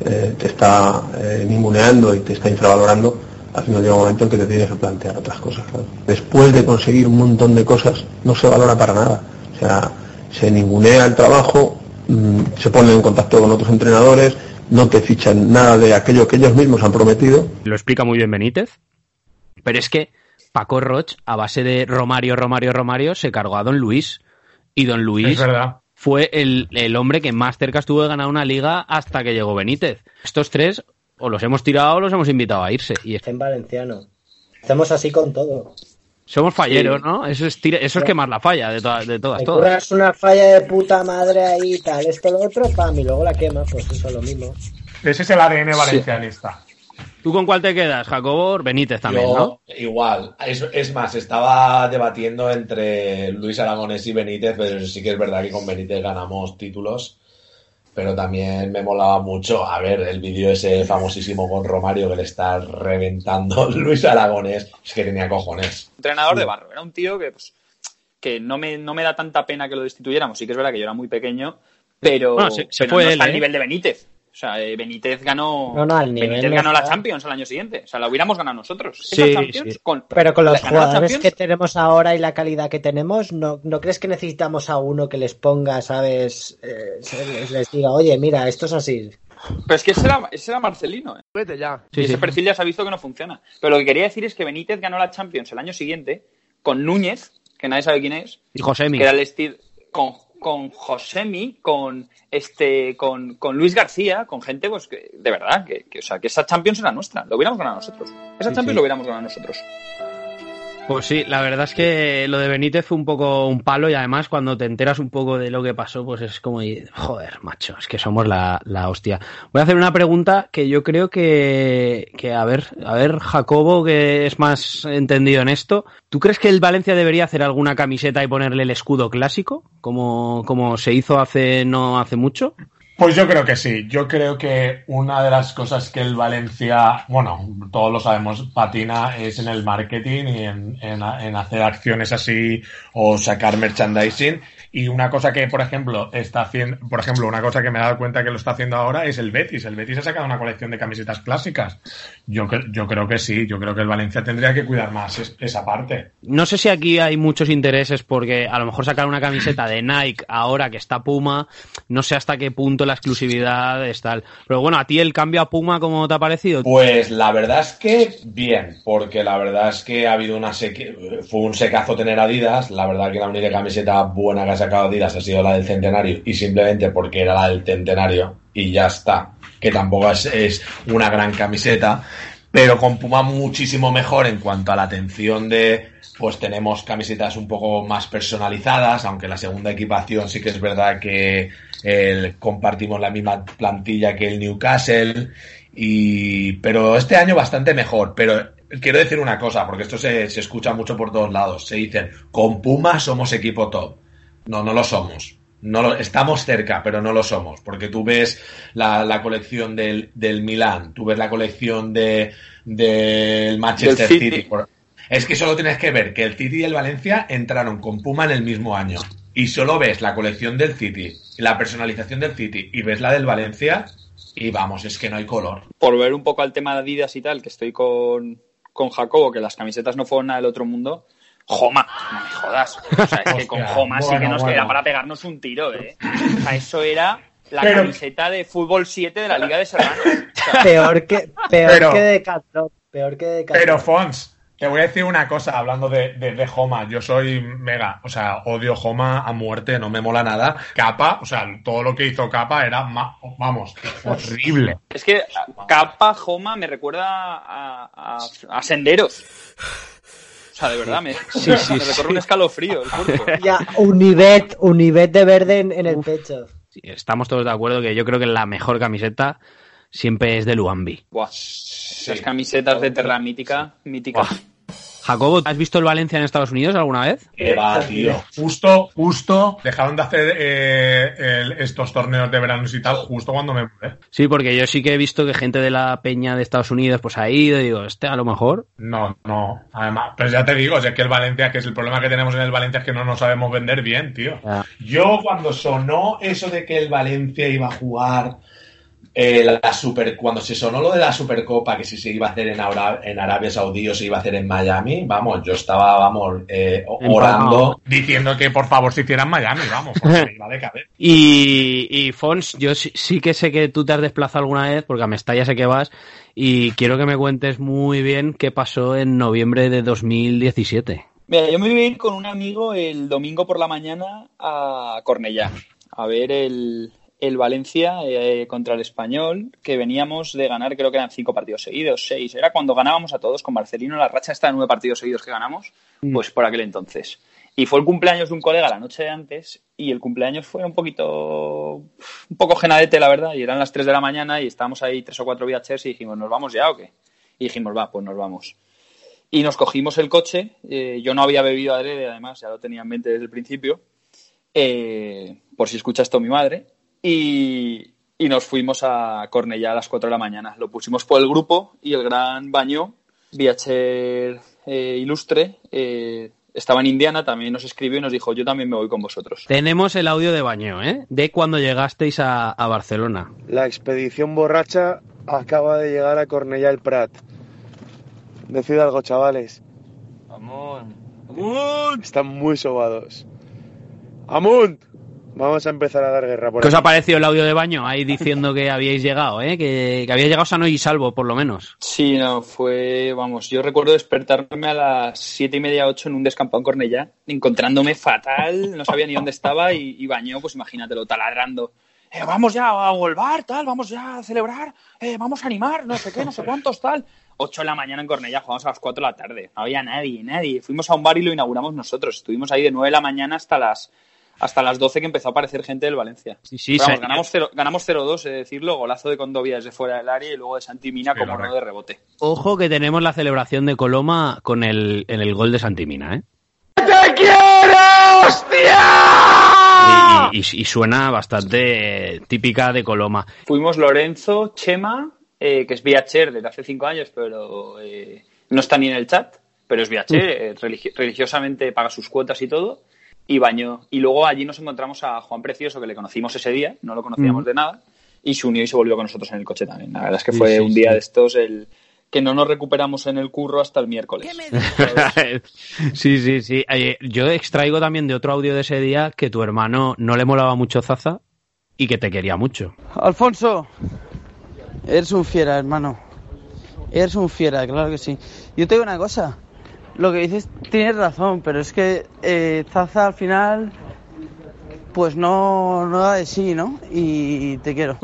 L: eh, te está eh, ninguneando y te está infravalorando, al final llega un momento en que te tienes que plantear otras cosas. Después de conseguir un montón de cosas, no se valora para nada. O sea, se ningunea el trabajo, mm, se pone en contacto con otros entrenadores, no te fichan nada de aquello que ellos mismos han prometido.
A: Lo explica muy bien Benítez. Pero es que Paco Roch, a base de Romario, Romario, Romario, se cargó a Don Luis. Y Don Luis fue el, el hombre que más cerca estuvo de ganar una liga hasta que llegó Benítez. Estos tres o los hemos tirado o los hemos invitado a irse. Y es-
B: En valenciano. Hacemos así con todo.
A: somos falleros, ¿no? Eso es, tira- eso es quemar la falla de, todas de todas, todas.
B: una falla de puta madre ahí y tal, esto lo otro, pam, y luego la quemas, pues eso es lo mismo.
J: Ese es el ADN valencianista.
A: ¿Tú con cuál te quedas, Jacobo? Benítez también,
I: Yo,
A: ¿no?
I: Igual. Es, es más, estaba debatiendo entre Luis Aragonés y Benítez, pero sí que es verdad que con Benítez ganamos títulos. Pero también me molaba mucho, a ver, el vídeo ese famosísimo con Romario que le está reventando Luis Aragonés. Es que tenía cojones.
H: Entrenador de barro. Era un tío que, pues, que no me, no me da tanta pena que lo destituyéramos. Sí que es verdad que yo era muy pequeño, pero,
A: Bueno, se- se
H: pero
A: fue
H: no
A: él,
H: está al
A: ¿eh?
H: nivel de Benítez. O sea, eh, Benítez ganó,
B: No, no, al nivel
H: Benítez ganó la. Champions el año siguiente. O sea, la hubiéramos ganado nosotros.
A: Sí,
H: Esa Champions
A: sí.
H: con-
B: Pero con los jugadores que tenemos ahora y la calidad que tenemos, ¿no, ¿no crees que necesitamos a uno que les ponga, sabes, eh, les, les diga, oye, mira, esto es así?
H: Pero es que ese era, ese era Marcelino. ¿eh?
M: Vete ya.
H: y ese perfil ya se ha visto que no funciona. Pero lo que quería decir es que Benítez ganó la Champions el año siguiente con Núñez, que nadie sabe quién es,
A: Y Josemi.
H: que era el estilo con, con Josemi, con este, con, con Luis García, con gente pues que, de verdad, que, que, o sea, que esa Champions era nuestra, lo hubiéramos ganado nosotros. Esa
A: Sí,
H: Champions
A: sí.
H: lo hubiéramos ganado nosotros.
A: Pues sí, la verdad es que lo de Benítez fue un poco un palo y además cuando te enteras un poco de lo que pasó, pues es como, joder, macho, es que somos la, la hostia. Voy a hacer una pregunta que yo creo que, que, a ver, a ver, Jacobo, que es más entendido en esto, ¿tú crees que el Valencia debería hacer alguna camiseta y ponerle el escudo clásico, como, como se hizo hace no hace mucho?
J: Pues yo creo que sí. Yo creo que una de las cosas que el Valencia, bueno, todos lo sabemos, patina es en el marketing y en, en- en hacer acciones así o sacar merchandising. Y una cosa que, por ejemplo, está haciendo, por ejemplo, una cosa que me he dado cuenta que lo está haciendo ahora es el Betis. El Betis ha sacado una colección de camisetas clásicas. Yo, yo creo que sí. Yo creo que el Valencia tendría que cuidar más es- esa parte.
A: No sé si aquí hay muchos intereses porque a lo mejor sacar una camiseta de Nike ahora que está Puma, no sé hasta qué punto la exclusividad es tal. Pero bueno, a ti el cambio a Puma, ¿cómo te ha parecido?
I: Pues la verdad es que bien, porque la verdad es que ha habido una seque... fue un secazo tener Adidas, la verdad que la única camiseta buena que ha sacado Adidas ha sido la del centenario y simplemente porque era la del centenario y ya está. que tampoco es, una gran camiseta, pero con Puma muchísimo mejor en cuanto a la atención de, pues tenemos camisetas un poco más personalizadas, aunque la segunda equipación sí que es verdad que compartimos la misma plantilla que el Newcastle, y, pero este año bastante mejor, pero quiero decir una cosa, porque esto se, se escucha mucho por todos lados, se dice, con Puma somos equipo top. No, no lo somos. No lo, estamos cerca, pero no lo somos, porque tú ves la, la colección del, del Milán, tú ves la colección de, del Manchester
H: Del City.
I: City. Es que solo tienes que ver que el City y el Valencia entraron con Puma en el mismo año. Y solo ves la colección del City, la personalización del City y ves la del Valencia y vamos, es que no hay color.
H: Por ver un poco al tema de Adidas y tal, que estoy con, con Jacobo, que las camisetas no fueron nada del otro mundo. Joma, no me jodas. O sea, es que con Joma sí que nos
J: bueno.
H: queda para pegarnos un tiro, ¿eh? O sea, eso era la
J: Pero-
H: camiseta de fútbol 7 de la Liga de Serrano.
B: Peor que, peor
J: Pero-
B: que Decathlon. Peor que Decathlon.
J: Pero Fons, te voy a decir una cosa hablando de, de, de Homa. Yo soy mega, o sea, odio Homa a muerte, no me mola nada. Capa, o sea, todo lo que hizo Capa era, ma- vamos, horrible.
H: Es que Capa Joma me recuerda a, a, a senderos. O sea, de verdad, me,
A: Sí, sí,
H: me recorre
A: sí.
H: un escalofrío el cuerpo.
B: Ya, Univet, Univet de verde en, en el pecho.
A: Sí, estamos todos de acuerdo que yo creo que la mejor camiseta siempre es de Luambi.
H: Buah, esas camisetas de Terra Mítica, mítica.
A: Jacobo, ¿has visto el Valencia en Estados Unidos alguna vez?
I: Que va, tío.
J: Justo, justo, dejaron de hacer eh, el- estos torneos de veranos y tal, justo cuando me mudé.
A: Sí, porque yo sí que he visto que gente de la peña de Estados Unidos pues ha ido y digo, este a lo mejor.
J: No, no, además, pues ya te digo, es que el Valencia, que es el problema que tenemos en el Valencia es que no nos sabemos vender bien, tío.
I: Yo cuando sonó eso de que el Valencia iba a jugar eh, la super, cuando se sonó lo de la Supercopa, que si se iba a hacer en, Ara- en Arabia Saudí o se iba a hacer en Miami, vamos, yo estaba, vamos, eh, orando.
J: Diciendo que por favor se hiciera en Miami, vamos, porque iba de cabeza.
A: Y, y Fons, yo sí, sí que sé que tú te has desplazado alguna vez, porque a Mestalla sé que vas, y quiero que me cuentes muy bien qué pasó en noviembre de 2017.
H: Mira, yo me voy a ir con un amigo el domingo por la mañana a Cornellá a ver el, el Valencia eh, contra el Español, que veníamos de ganar, creo que eran cinco partidos seguidos, seis. Era cuando ganábamos a todos con Marcelino, la racha está de nueve partidos seguidos que ganamos, pues por aquel entonces. Y fue el cumpleaños de un colega la noche de antes y el cumpleaños fue un poquito, un poco genadete, la verdad, y eran las 3 de la mañana y estábamos ahí tres o cuatro VHS y dijimos, ¿nos vamos ya o qué? Y dijimos, va, pues nos vamos. Y nos cogimos el coche, eh, yo no había bebido adrede, además, ya lo tenía en mente desde el principio, eh, por si escucha esto mi madre, y, y nos fuimos a Cornellá a las 4 de la mañana. Lo pusimos por el grupo y el gran baño, Viacher eh, Ilustre, eh, estaba en Indiana, también nos escribió y nos dijo, yo también me voy con vosotros.
A: Tenemos el audio de baño, ¿eh? De cuando llegasteis a, a Barcelona.
M: La expedición borracha acaba de llegar a Cornellà el Prat. Decid algo, chavales.
N: Amón.
M: Están muy sobados. ¡Amunt! Vamos a empezar a dar guerra por
A: ¿Qué os ha parecido el audio de baño? Ahí diciendo que habíais llegado, ¿eh? Que, que habíais llegado sano y salvo, por lo menos.
H: Sí, no, fue, vamos, yo recuerdo despertarme a las siete y media, ocho en un descampado en Cornellá, encontrándome fatal, no sabía ni dónde estaba y, y bañó, pues imagínatelo, taladrando. Eh, vamos ya a volvar, tal, vamos ya a celebrar, eh, vamos a animar, no sé qué, no sé cuántos, tal. Ocho de la mañana en Cornellá, jugamos a las cuatro de la tarde, no había nadie, nadie. Fuimos a un bar y lo inauguramos nosotros, estuvimos ahí de nueve de la mañana hasta las hasta las 12 que empezó a aparecer gente del Valencia.
A: Sí, sí,
H: vamos,
A: sí.
H: ganamos cero- ganamos 0-2, es decirlo, golazo de Condovia desde fuera del área y luego de Santi Mina
A: Sí,
H: como no de rebote.
A: Ojo que tenemos la celebración de Coloma con el, en el gol de Santimina, ¿eh?
K: ¡Te quiero, hostia!
A: Y, y- y suena bastante eh, típica de Coloma.
H: Fuimos Lorenzo, Chema, eh, que es Viacher desde hace cinco años, pero eh, no está ni en el chat, pero es Viacher, eh, religi- religiosamente paga sus cuotas y todo, y bañó. Y luego allí nos encontramos a Juan Precioso, que le conocimos ese día, no lo conocíamos
A: Mm.
H: de nada, y se unió y se volvió con nosotros en el coche también. La verdad es que fue
A: sí,
H: un día
A: sí.
H: de estos el que no nos recuperamos en el curro hasta el miércoles.
A: sí, sí, sí. Eh, yo extraigo también de otro audio de ese día que tu hermano no le molaba mucho Zaza y que te quería mucho.
O: Alfonso, eres un fiera, hermano. Eres un fiera, claro que sí. Yo te digo una cosa. Lo que dices tienes razón, pero es que eh, Zaza al final pues no, no da de sí, ¿no? Y te quiero.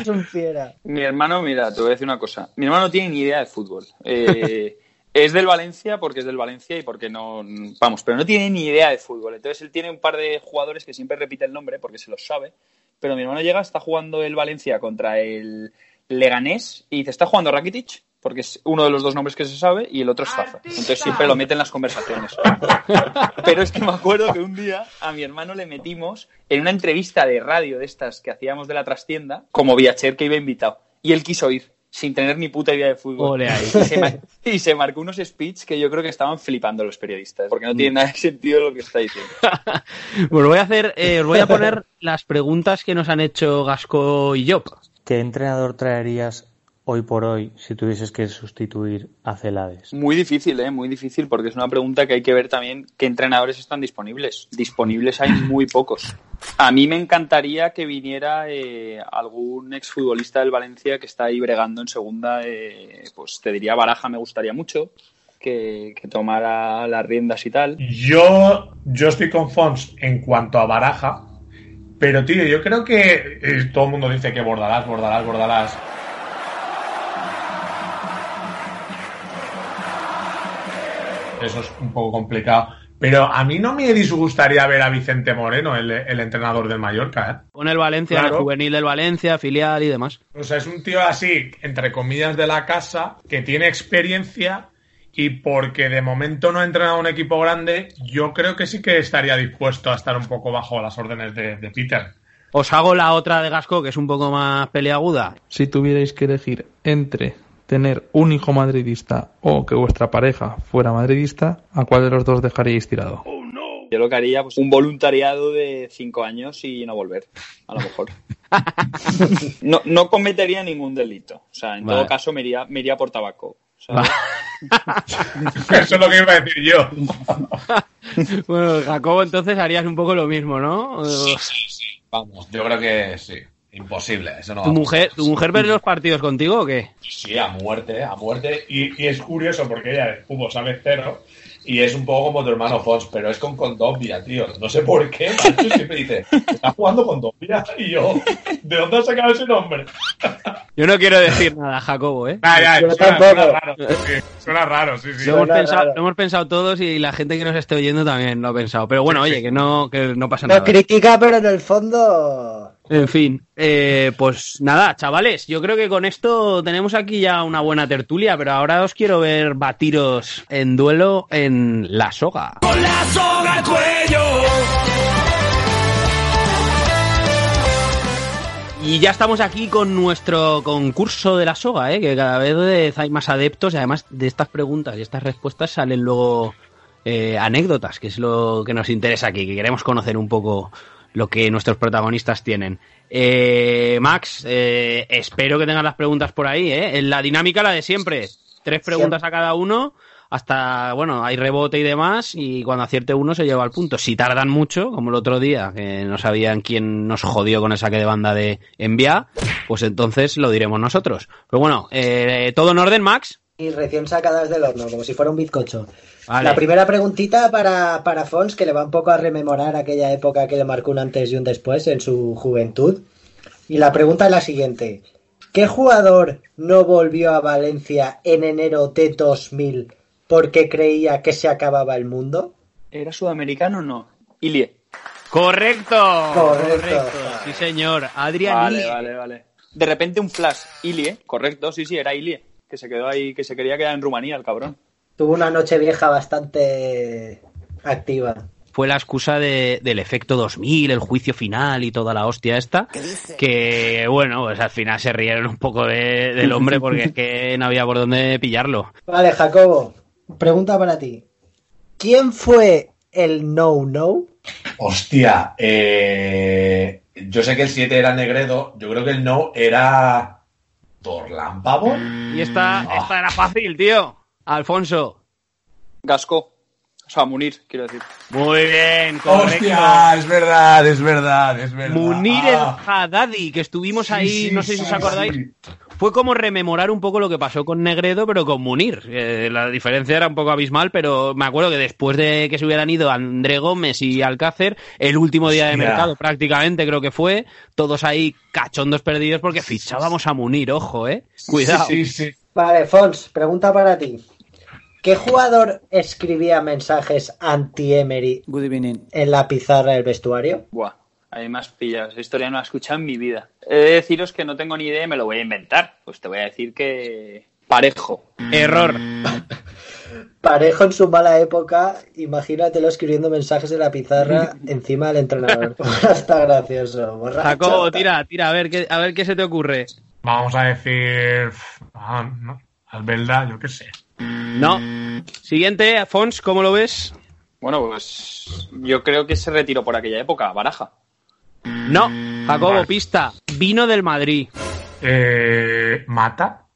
B: Es un fiera.
H: Mi hermano, mira, te voy a decir una cosa. Mi hermano no tiene ni idea de fútbol. Eh, es del Valencia porque es del Valencia y porque no. Vamos, pero no tiene ni idea de fútbol. Entonces él tiene un par de jugadores que siempre repite el nombre porque se los sabe. Pero mi hermano llega, está jugando el Valencia contra el Leganés y dice: ¿está jugando Rakitic? Porque es uno de los dos nombres que se sabe y el otro es Zaza. Entonces siempre lo mete en las conversaciones. Pero es que me acuerdo que un día a mi hermano le metimos en una entrevista de radio de estas que hacíamos de la trastienda, como Viacher que iba invitado. Y él quiso ir, sin tener ni puta idea de fútbol.
A: Ahí.
H: Y, se y se marcó unos speech que yo creo que estaban flipando los periodistas, porque no tiene nada de sentido lo que está diciendo.
A: Bueno, voy a hacer, eh, os voy a poner las preguntas que nos han hecho Gasco y Job.
N: ¿Qué entrenador traerías hoy por hoy si tuvieses que sustituir a Celades?
H: Muy difícil, ¿eh? Muy difícil, porque es una pregunta que hay que ver también qué entrenadores están disponibles. Disponibles hay muy pocos. A mí me encantaría que viniera eh, algún exfutbolista del Valencia que está ahí bregando en segunda. eh, pues te diría Baraja, me gustaría mucho que, que tomara las riendas y tal.
J: Yo, yo estoy con Fons en cuanto a baraja, pero tío, yo creo que eh, todo el mundo dice que Bordalás, Bordalás, Bordalás. Eso es un poco complicado. Pero a mí no me disgustaría ver a Vicente Moreno, el, el entrenador del Mallorca. ¿eh?
A: Con el Valencia, el juvenil del Valencia, filial y demás.
J: O sea, es un tío así, entre comillas, de la casa, que tiene experiencia y porque de momento no ha entrenado a un equipo grande, yo creo que sí que estaría dispuesto a estar un poco bajo las órdenes de, de Peter.
A: Os hago la otra de Gasco, que es un poco más peleaguda.
P: Si tuvierais que elegir entre tener un hijo madridista o que vuestra pareja fuera madridista, ¿a cuál de los dos dejaríais tirado?
H: Yo lo que haría, pues un voluntariado de cinco años y no volver, a lo mejor. No, no cometería ningún delito. O sea, en
A: Vale.
H: todo caso me iría, me iría por tabaco. ¿sabes?
J: Eso es lo que iba a decir yo.
A: Bueno, Jacobo, entonces harías un poco lo mismo, ¿no?
I: Vamos, yo creo que sí. Imposible, eso no
A: ¿Tu
I: va a
A: mujer, ¿Tu mujer ve los partidos contigo o qué?
I: Sí, a muerte, a muerte.
J: Y, y es curioso porque ella de fútbol sabe cero y es un poco como tu hermano Fons, pero es con Condovia, tío. No sé por qué, macho, siempre dice, está jugando con Condovia y yo, ¿de dónde has sacado ese nombre?
A: Yo no quiero decir nada, Jacobo, ¿eh?
J: Ya, suena, suena raro, sí, suena raro, sí, sí.
A: Lo hemos, pensado, lo hemos pensado todos y la gente que nos esté oyendo también lo ha pensado. Pero bueno, oye, que no, que no pasa
B: No
A: nada.
B: critica, pero en el fondo.
A: En fin, eh, pues nada, chavales, yo creo que con esto tenemos aquí ya una buena tertulia, pero ahora os quiero ver batiros en duelo en la soga.
K: Con la soga al cuello.
A: Y ya estamos aquí con nuestro concurso de la soga, ¿eh? que cada vez hay más adeptos y además de estas preguntas y estas respuestas salen luego eh, anécdotas, que es lo que nos interesa aquí, que queremos conocer un poco lo que nuestros protagonistas tienen. Eh, Max, eh, espero que tengas las preguntas por ahí, ¿eh? La dinámica la de siempre. Tres preguntas a cada uno, hasta, bueno, hay rebote y demás, y cuando acierte uno se lleva al punto. Si tardan mucho, como el otro día, que no sabían quién nos jodió con el saque de banda de envía, pues entonces lo diremos nosotros. Pero bueno, eh, ¿todo en orden, Max?
B: Y recién sacadas del horno, como si fuera un bizcocho.
A: Vale.
B: La primera preguntita para, para Fons, que le va un poco a rememorar aquella época que le marcó un antes y un después en su juventud. Y la pregunta es la siguiente. ¿Qué jugador no volvió a Valencia en enero de 2000 porque creía que se acababa el mundo?
H: ¿Era sudamericano o no? Ilie.
A: Correcto.
B: Correcto.
A: Sí, señor. Adrián
H: Vale,
A: Ilie.
H: vale, vale. De repente un flash. Ilie, correcto, sí, sí, era Ilie. Que se quedó ahí, que se quería quedar en Rumanía, el cabrón.
B: Tuvo una noche vieja bastante activa.
A: Fue la excusa de- del efecto 2000, el juicio final y toda la hostia esta. Que bueno, pues al final se rieron un poco de- del hombre porque es que no había por dónde pillarlo.
B: Vale, Jacobo, pregunta para ti. ¿Quién fue el no-no?
I: Hostia, eh, yo sé que el 7 era Negredo, yo creo que el no era Torlámpago.
A: Y esta, esta era fácil, tío. Alfonso.
H: Gasco. O sea, Munir, quiero decir.
A: Muy bien, correcto.
I: Hostia, es verdad, es verdad, es verdad.
A: Munir
I: Ah,
A: el Haddadi, que estuvimos ahí,
I: sí,
A: no sé si
I: sí,
A: os acordáis. Fue como rememorar un poco lo que pasó con Negredo, pero con Munir. Eh, la diferencia era un poco abismal, pero me acuerdo que después de que se hubieran ido André Gómez y Alcácer, el último día de mercado prácticamente creo que fue, todos ahí cachondos perdidos porque fichábamos a Munir, ojo, eh. Cuidado.
I: Sí, sí.
B: Vale, Fons, pregunta para ti. ¿Qué jugador escribía mensajes anti-Emery
O: Good evening.
B: en la pizarra del vestuario?
H: Buah, ahí más pillas. Esa historia no la he escuchado en mi vida. He de deciros que no tengo ni idea y me lo voy a inventar. Pues te voy a decir que. Parejo.
A: Error.
B: Parejo en su mala época, imagínatelo escribiendo mensajes en la pizarra encima del entrenador. Está gracioso. borracho.
A: Jacobo, tira, tira, a ver qué, a ver qué se te ocurre.
J: Vamos a decir. Ah, no. Albelda, yo qué sé.
A: No. Siguiente, Fons, ¿cómo lo ves?
H: Bueno, pues. Yo creo que se retiró por aquella época, Baraja.
A: No. Jacobo,
J: Vale.
A: pista. Vino del Madrid.
J: Eh, ¿Mata?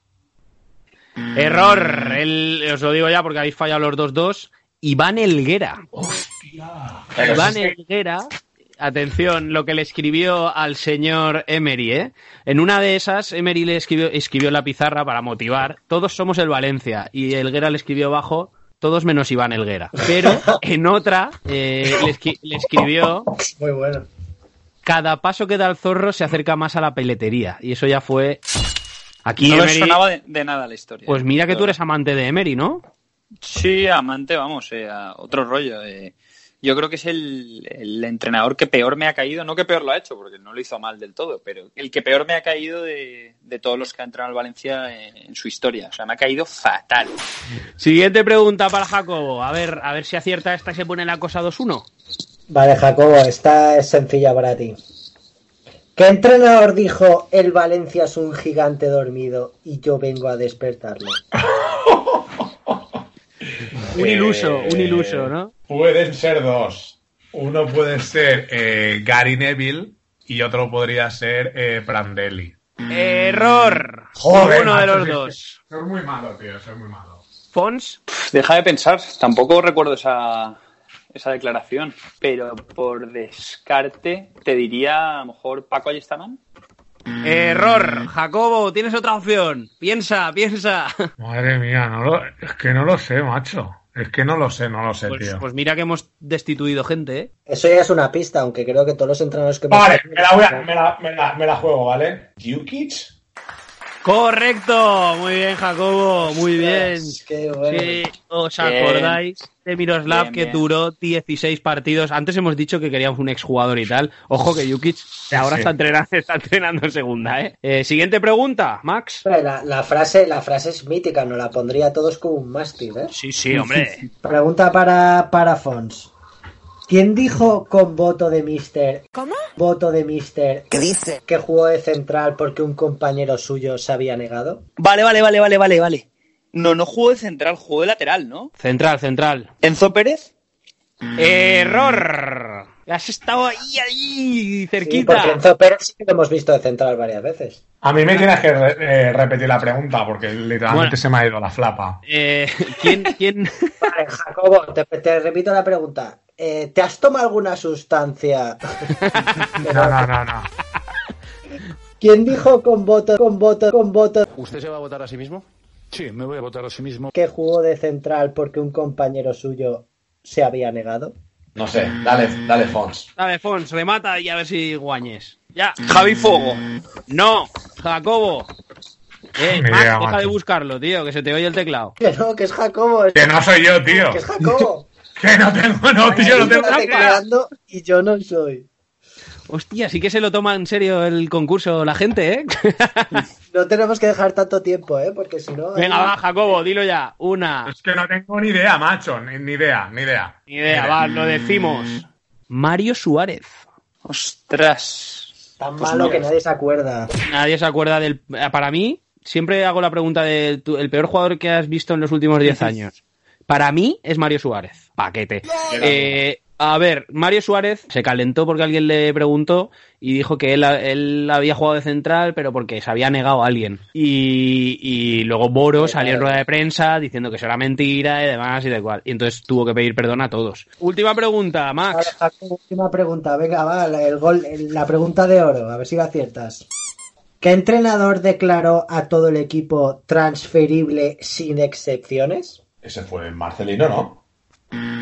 A: Error. El- os lo digo ya porque habéis fallado los dos dos. Iván Elguera.
I: Pero
A: Iván Elguera. Atención, lo que le escribió al señor Emery, ¿eh? En una de esas, Emery le escribió, escribió en la pizarra para motivar. Todos somos el Valencia. Y Elguera le escribió abajo. Todos menos Iván Elguera. Pero en otra eh, le, esqui- le escribió
B: Muy bueno.
A: Cada paso que da el zorro se acerca más a la peletería. Y eso ya fue. Aquí
H: no me
A: Emery-
H: sonaba de, de nada la historia.
A: Pues mira que tú eres amante de Emery, ¿no?
H: Sí, amante, vamos, eh, a otro rollo. eh. Yo creo que es el, el entrenador que peor me ha caído, no que peor lo ha hecho, porque no lo hizo mal del todo, pero el que peor me ha caído de, de todos los que han entrenado al Valencia en, en su historia. O sea, me ha caído fatal.
A: Siguiente pregunta para Jacobo. A ver, a ver si acierta esta y se pone la cosa 2-1.
B: Vale, Jacobo, esta es sencilla para ti. ¿Qué entrenador dijo el Valencia es un gigante dormido y yo vengo a despertarlo?
A: Un iluso, un iluso, ¿no?
J: Pueden ser dos. Uno puede ser eh, Gary Neville y otro podría ser eh, Prandelli.
A: Error.
J: Joder,
A: Uno de los dos.
J: Soy muy malo, tío, soy muy malo.
A: Fons.
H: Deja de pensar, tampoco recuerdo esa, esa declaración, pero por descarte te diría a lo mejor Paco Ayestaman.
A: Error. Jacobo, tienes otra opción. Piensa, piensa.
J: Madre mía, no lo, es que no lo sé, macho. Es que no lo sé, no lo sé,
A: Pues,
J: tío.
A: pues mira que hemos destituido gente, ¿eh?
B: Eso ya es una pista, aunque creo que todos los entrenadores que
J: Vale, me la, voy a- me, la, me, la, me la juego, ¿vale? ¿Jukic?
A: Correcto. Muy bien, Jacobo. Muy bien.
B: Qué bueno.
A: Sí, os acordáis de Miroslav
H: Bien,
A: que duró 16 partidos. Antes hemos dicho que queríamos un exjugador y tal. Ojo que Jukic ahora
J: sí.
A: está, entrenando, está entrenando en segunda, ¿eh? Eh, Siguiente pregunta, Max.
B: La, la frase, la frase es mítica, nos la pondría todos como un mástil, ¿eh?
A: Sí, sí, hombre.
B: Pregunta para, para Fons. ¿Quién dijo con voto de Mister?
E: ¿Cómo?
B: Voto de Mister.
E: ¿Qué dice?
B: Que jugó de central porque un compañero suyo se había negado.
H: Vale, vale, vale, vale, vale, vale. No, no jugó de central, jugó de lateral, ¿no?
A: Central, central.
H: Enzo Pérez.
A: Error. Has estado ahí, ahí,
B: Sí,
A: cerquita.
B: porque Enzo Pérez sí que lo hemos visto de central varias veces.
J: A mí me tienes que re- eh, repetir la pregunta porque literalmente
A: Bueno.
J: se me ha ido la flapa.
A: Eh, ¿quién, quién?
B: Vale, Jacobo, te, te repito la pregunta. Eh, ¿Te has tomado alguna sustancia?
J: No, no, no, no.
B: ¿Quién dijo con voto, con voto, con voto
Q: ¿Usted se va a votar a sí mismo? Sí, me voy a votar a sí mismo.
B: que jugó de central porque un compañero suyo se había negado?
I: No sé, dale, dale, Fons.
A: Dale, Fons, remata y a ver si guañes. Ya.
H: Javi Fuego.
A: No, Jacobo. Eh,
J: Ni
A: Max,
J: idea,
A: deja
J: macho.
A: de buscarlo, tío, que se te oye el teclado.
B: Que no, que es Jacobo.
J: Que no soy yo, tío.
B: Que es Jacobo.
J: Que no tengo, no, tío, no tengo
B: tecleando y yo no soy.
A: Hostia, sí que se lo toma en serio el concurso la gente, ¿eh?
B: No tenemos que dejar tanto tiempo, ¿eh? Porque si no...
A: Venga, va, Jacobo, dilo ya. Una.
J: Es que no tengo ni idea, macho. Ni, ni idea, ni idea.
A: Ni idea, va, lo decimos. Mario Suárez.
H: Ostras.
B: Tan
H: Pues
B: malo
H: mira.
B: que nadie se acuerda.
A: Nadie se acuerda del. Para mí, siempre hago la pregunta de tu- el peor jugador que has visto en los últimos 10 años. Para mí es Mario Suárez. Paquete. Eh, a ver, Mario Suárez se calentó porque alguien le preguntó y dijo que él, él había jugado de central, pero porque se había negado a alguien. Y, y luego Boro salió en rueda de prensa diciendo que eso era mentira y demás y de cual. Y entonces tuvo que pedir perdón a todos. Última pregunta, Max.
B: Última pregunta. Venga, va, el gol, la pregunta de oro. A ver si la aciertas. ¿Qué entrenador declaró a todo el equipo transferible sin excepciones?
I: Ese fue Marcelino, ¿no?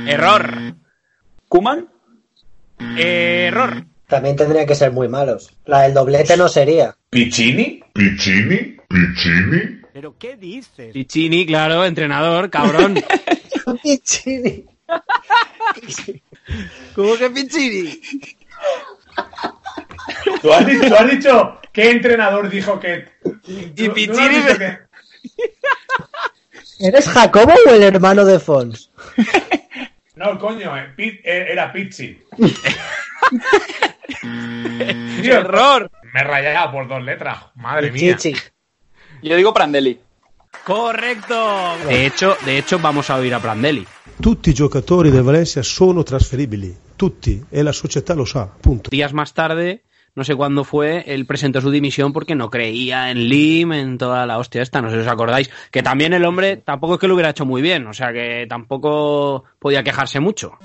A: Error.
H: ¿Kuman?
A: Error.
B: También tendrían que ser muy malos. La del doblete no sería.
I: ¿Piccini? ¿Piccini? ¿Piccini?
A: ¿Pero qué dices? Piccini, claro, entrenador, cabrón.
B: Piccini.
A: ¿Cómo que Piccini?
I: ¿Tú has, dicho, tú has dicho qué entrenador dijo que.
A: Y
I: ¿Tú- tú no has
A: Piccini
I: dicho
A: me-
I: que-
B: ¿Eres Jacobo o el hermano de Fons?
I: No, coño, eh, eh, era Pizzi. Tío,
A: Error.
J: Me he rayado por dos letras. Madre mía.
B: Chichi.
H: Yo digo Prandelli.
A: Correcto. De hecho, de hecho, vamos a oír a Prandelli.
R: Tutti i giocatori del Valencia sono trasferibili, tutti, e la società lo sa, punto.
A: Días más tarde, no sé cuándo fue, él presentó su dimisión porque no creía en Lim, en toda la hostia esta, no sé si os acordáis, que también el hombre tampoco es que lo hubiera hecho muy bien, o sea que tampoco podía quejarse mucho.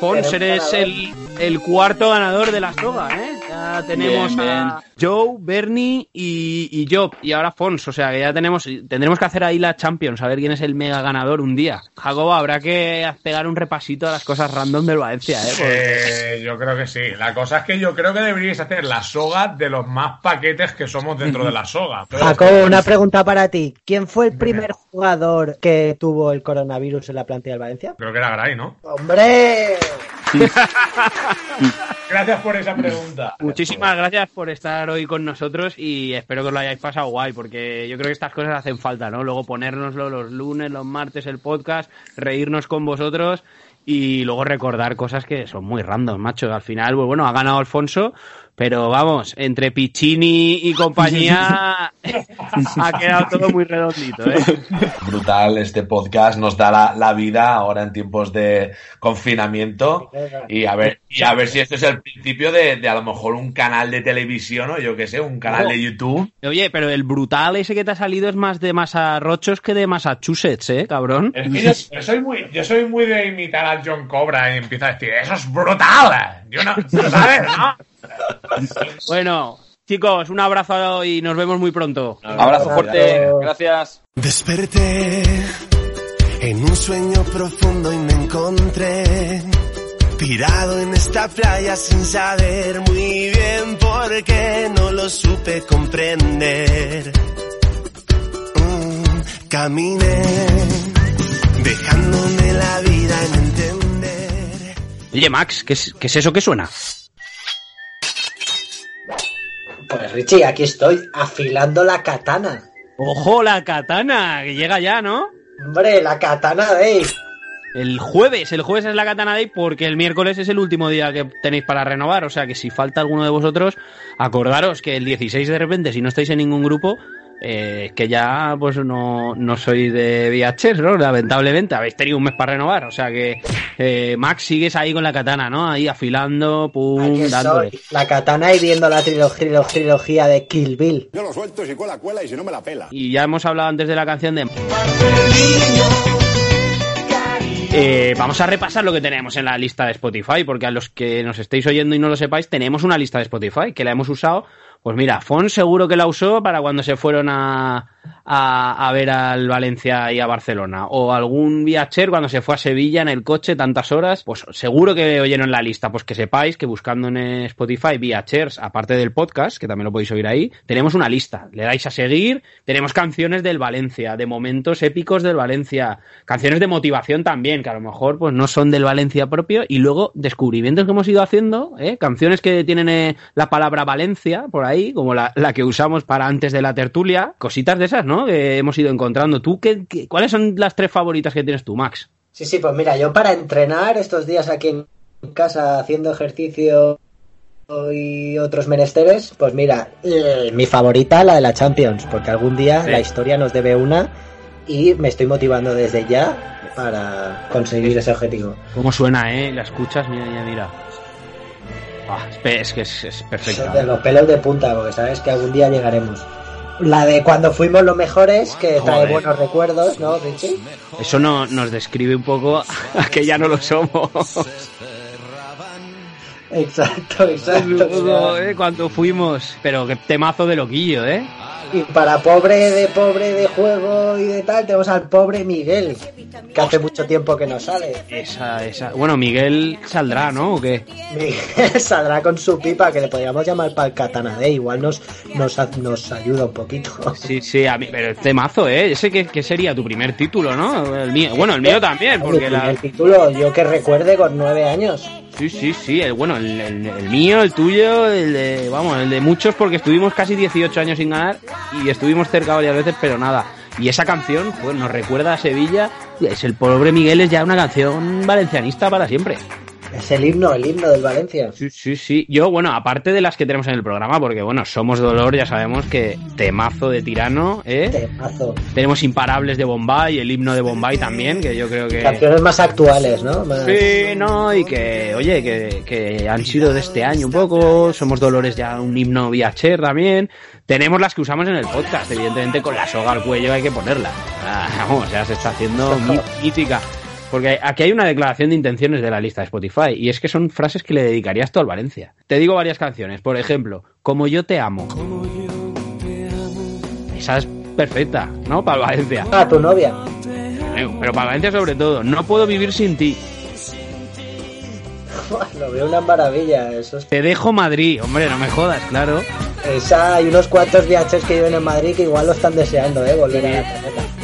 A: Fons, eres el, el cuarto ganador de la soga, ¿eh? Ya tenemos
H: Bien,
A: a Joe, Bernie y, y Job, y ahora Fons, o sea que ya tenemos, tendremos que hacer ahí la Champions, a ver quién es el mega ganador un día. Jacobo, habrá que pegar un repasito a las cosas random del Valencia, ¿eh? Porque-
J: Eh, yo creo que sí. La cosa es que yo creo que deberíais hacer la soga de los más paquetes que somos dentro de la soga.
B: Jacobo, una pregunta para ti. ¿Quién fue el primer jugador que tuvo el coronavirus en la plantilla del Valencia?
J: Creo que era Gray, ¿no?
B: ¡Hombre!
I: Gracias por esa pregunta.
A: Muchísimas gracias por estar hoy con nosotros y espero que os lo hayáis pasado guay, porque yo creo que estas cosas hacen falta, ¿no? Luego ponérnoslo los lunes, los martes, el podcast, reírnos con vosotros y luego recordar cosas que son muy random, macho. Al final, pues bueno, ha ganado Alfonso, pero vamos, entre Piccini y compañía ha quedado todo muy redondito, ¿eh?
I: Brutal, este podcast nos da la, la vida ahora en tiempos de confinamiento y a ver y a ver si esto es el principio de, de a lo mejor un canal de televisión o yo qué sé, un canal de YouTube.
A: Oye, pero el brutal ese que te ha salido es más de Masarrochos que de Massachusetts, ¿eh, cabrón?
J: Es que yo, yo soy muy, yo soy muy de imitar a John Cobra y empieza a decir, eso es brutal. Yo no, ¿lo sabes, ¿no?
A: Bueno, chicos, un abrazo y nos vemos muy pronto.
H: Abrazo fuerte. Gracias.
K: Desperté en un sueño profundo y me encontré tirado en esta playa sin saber muy bien por qué no lo supe comprender. Mm, caminé dejándome la vida en entender.
A: Oye, Max, ¿qué es, qué es eso que suena?
B: Pues Richie, aquí estoy, afilando la katana.
A: ¡Ojo, la katana! Que llega ya, ¿no?
B: Hombre, la katana de
A: El jueves, el jueves es la Katana Day porque el miércoles es el último día que tenéis para renovar. O sea que si falta alguno de vosotros, acordaros que el 16 de repente, si no estáis en ningún grupo, eh, que ya pues no, no sois de VHS, ¿no? Lamentablemente, habéis tenido un mes para renovar. O sea que, eh, Max, sigues ahí con la katana, ¿no? Ahí afilando, pum, dándole.
B: la katana y viendo la trilogía, trilogía de Kill Bill.
S: Yo lo suelto, si cuela, cuela y si no me la pela.
A: Y ya hemos hablado antes de la canción de... Eh, vamos a repasar lo que tenemos en la lista de Spotify, porque a los que nos estéis oyendo y no lo sepáis, tenemos una lista de Spotify que la hemos usado. Pues mira, Fon seguro que la usó para cuando se fueron a, a, ver al Valencia y a Barcelona. O algún viacher cuando se fue a Sevilla en el coche tantas horas. Pues seguro que oyeron la lista. Pues que sepáis que buscando en Spotify viachers, aparte del podcast, que también lo podéis oír ahí, tenemos una lista. Le dais a seguir. Tenemos canciones del Valencia, de momentos épicos del Valencia, canciones de motivación también, que a lo mejor pues no son del Valencia propio. Y luego descubrimientos que hemos ido haciendo, ¿eh? canciones que tienen eh, la palabra Valencia por ahí, como la, la que usamos para antes de la tertulia. Cositas de esas, ¿no? Que hemos ido encontrando. ¿Tú qué, qué- cuáles son las tres favoritas que tienes tú, Max?
B: Sí, sí, pues mira, yo para entrenar estos días aquí en casa haciendo ejercicio y otros menesteres, pues mira, eh, mi favorita, la de la Champions, porque algún día
A: Sí.
B: la historia nos debe una y me estoy motivando desde ya para conseguir ese objetivo.
A: ¿Cómo suena, eh? La escuchas, mira, mira, mira. Ah, es que es.
B: De los pelos de punta, porque sabes que algún día llegaremos. La de cuando fuimos los mejores, que trae
A: Joder.
B: buenos recuerdos, ¿no, Richie?
A: Eso no, nos describe un poco a que ya no lo somos.
B: Exacto, exacto.
A: Eh, cuando fuimos. Pero qué temazo de loquillo, ¿eh?
B: Y para pobre de pobre de juego y de tal, tenemos al pobre Miguel, que hace mucho tiempo que no sale.
A: Esa, esa. Bueno, Miguel saldrá, ¿no? ¿O qué?
B: Miguel saldrá con su pipa, que le podríamos llamar para el Katana Day, igual nos, nos, nos ayuda un poquito.
A: Sí, sí, a mí, pero es temazo, ¿eh? Ese que, que sería tu primer título, ¿no? El mío. Bueno, el mío también, porque la.
B: El título, yo que recuerde con nueve años.
A: Sí, sí, sí. El, bueno, el, el- mío, el tuyo, el de. Vamos, el de muchos, porque estuvimos casi 18 años sin ganar y estuvimos cerca varias veces, pero nada. Y esa canción, pues nos recuerda a Sevilla. y Es el pobre Miguel, es ya una canción valencianista para siempre.
B: Es el himno, el himno del Valencia.
A: Sí, sí, sí. Yo, bueno, aparte de las que tenemos en el programa, porque bueno, somos dolor, ya sabemos que temazo de tirano, ¿eh?
B: Temazo.
A: Tenemos imparables de Bombay, el himno de Bombay también, que yo creo que.
B: Canciones más actuales, ¿no? Más-
A: Sí, no, y que, oye, que, que han sido de este año un poco, somos Dolores ya un himno VHR también, tenemos las que usamos en el podcast, evidentemente con la soga al cuello hay que ponerla, Ah, vamos, ya se está haciendo mí- mítica, porque aquí hay una declaración de intenciones de la lista de Spotify, y es que son frases que le dedicarías tú al Valencia. Te digo varias canciones, por ejemplo, Como yo te amo. Esa es perfecta, ¿no? Para el Valencia.
B: Ah, tu novia.
A: Pero para Valencia sobre todo, no puedo vivir sin ti.
B: Lo veo una maravilla. Eso.
A: Te dejo Madrid, hombre, no me jodas, claro.
B: Esa, hay unos cuantos viajes que viven en Madrid que igual lo están deseando, ¿eh? Volver a la planeta.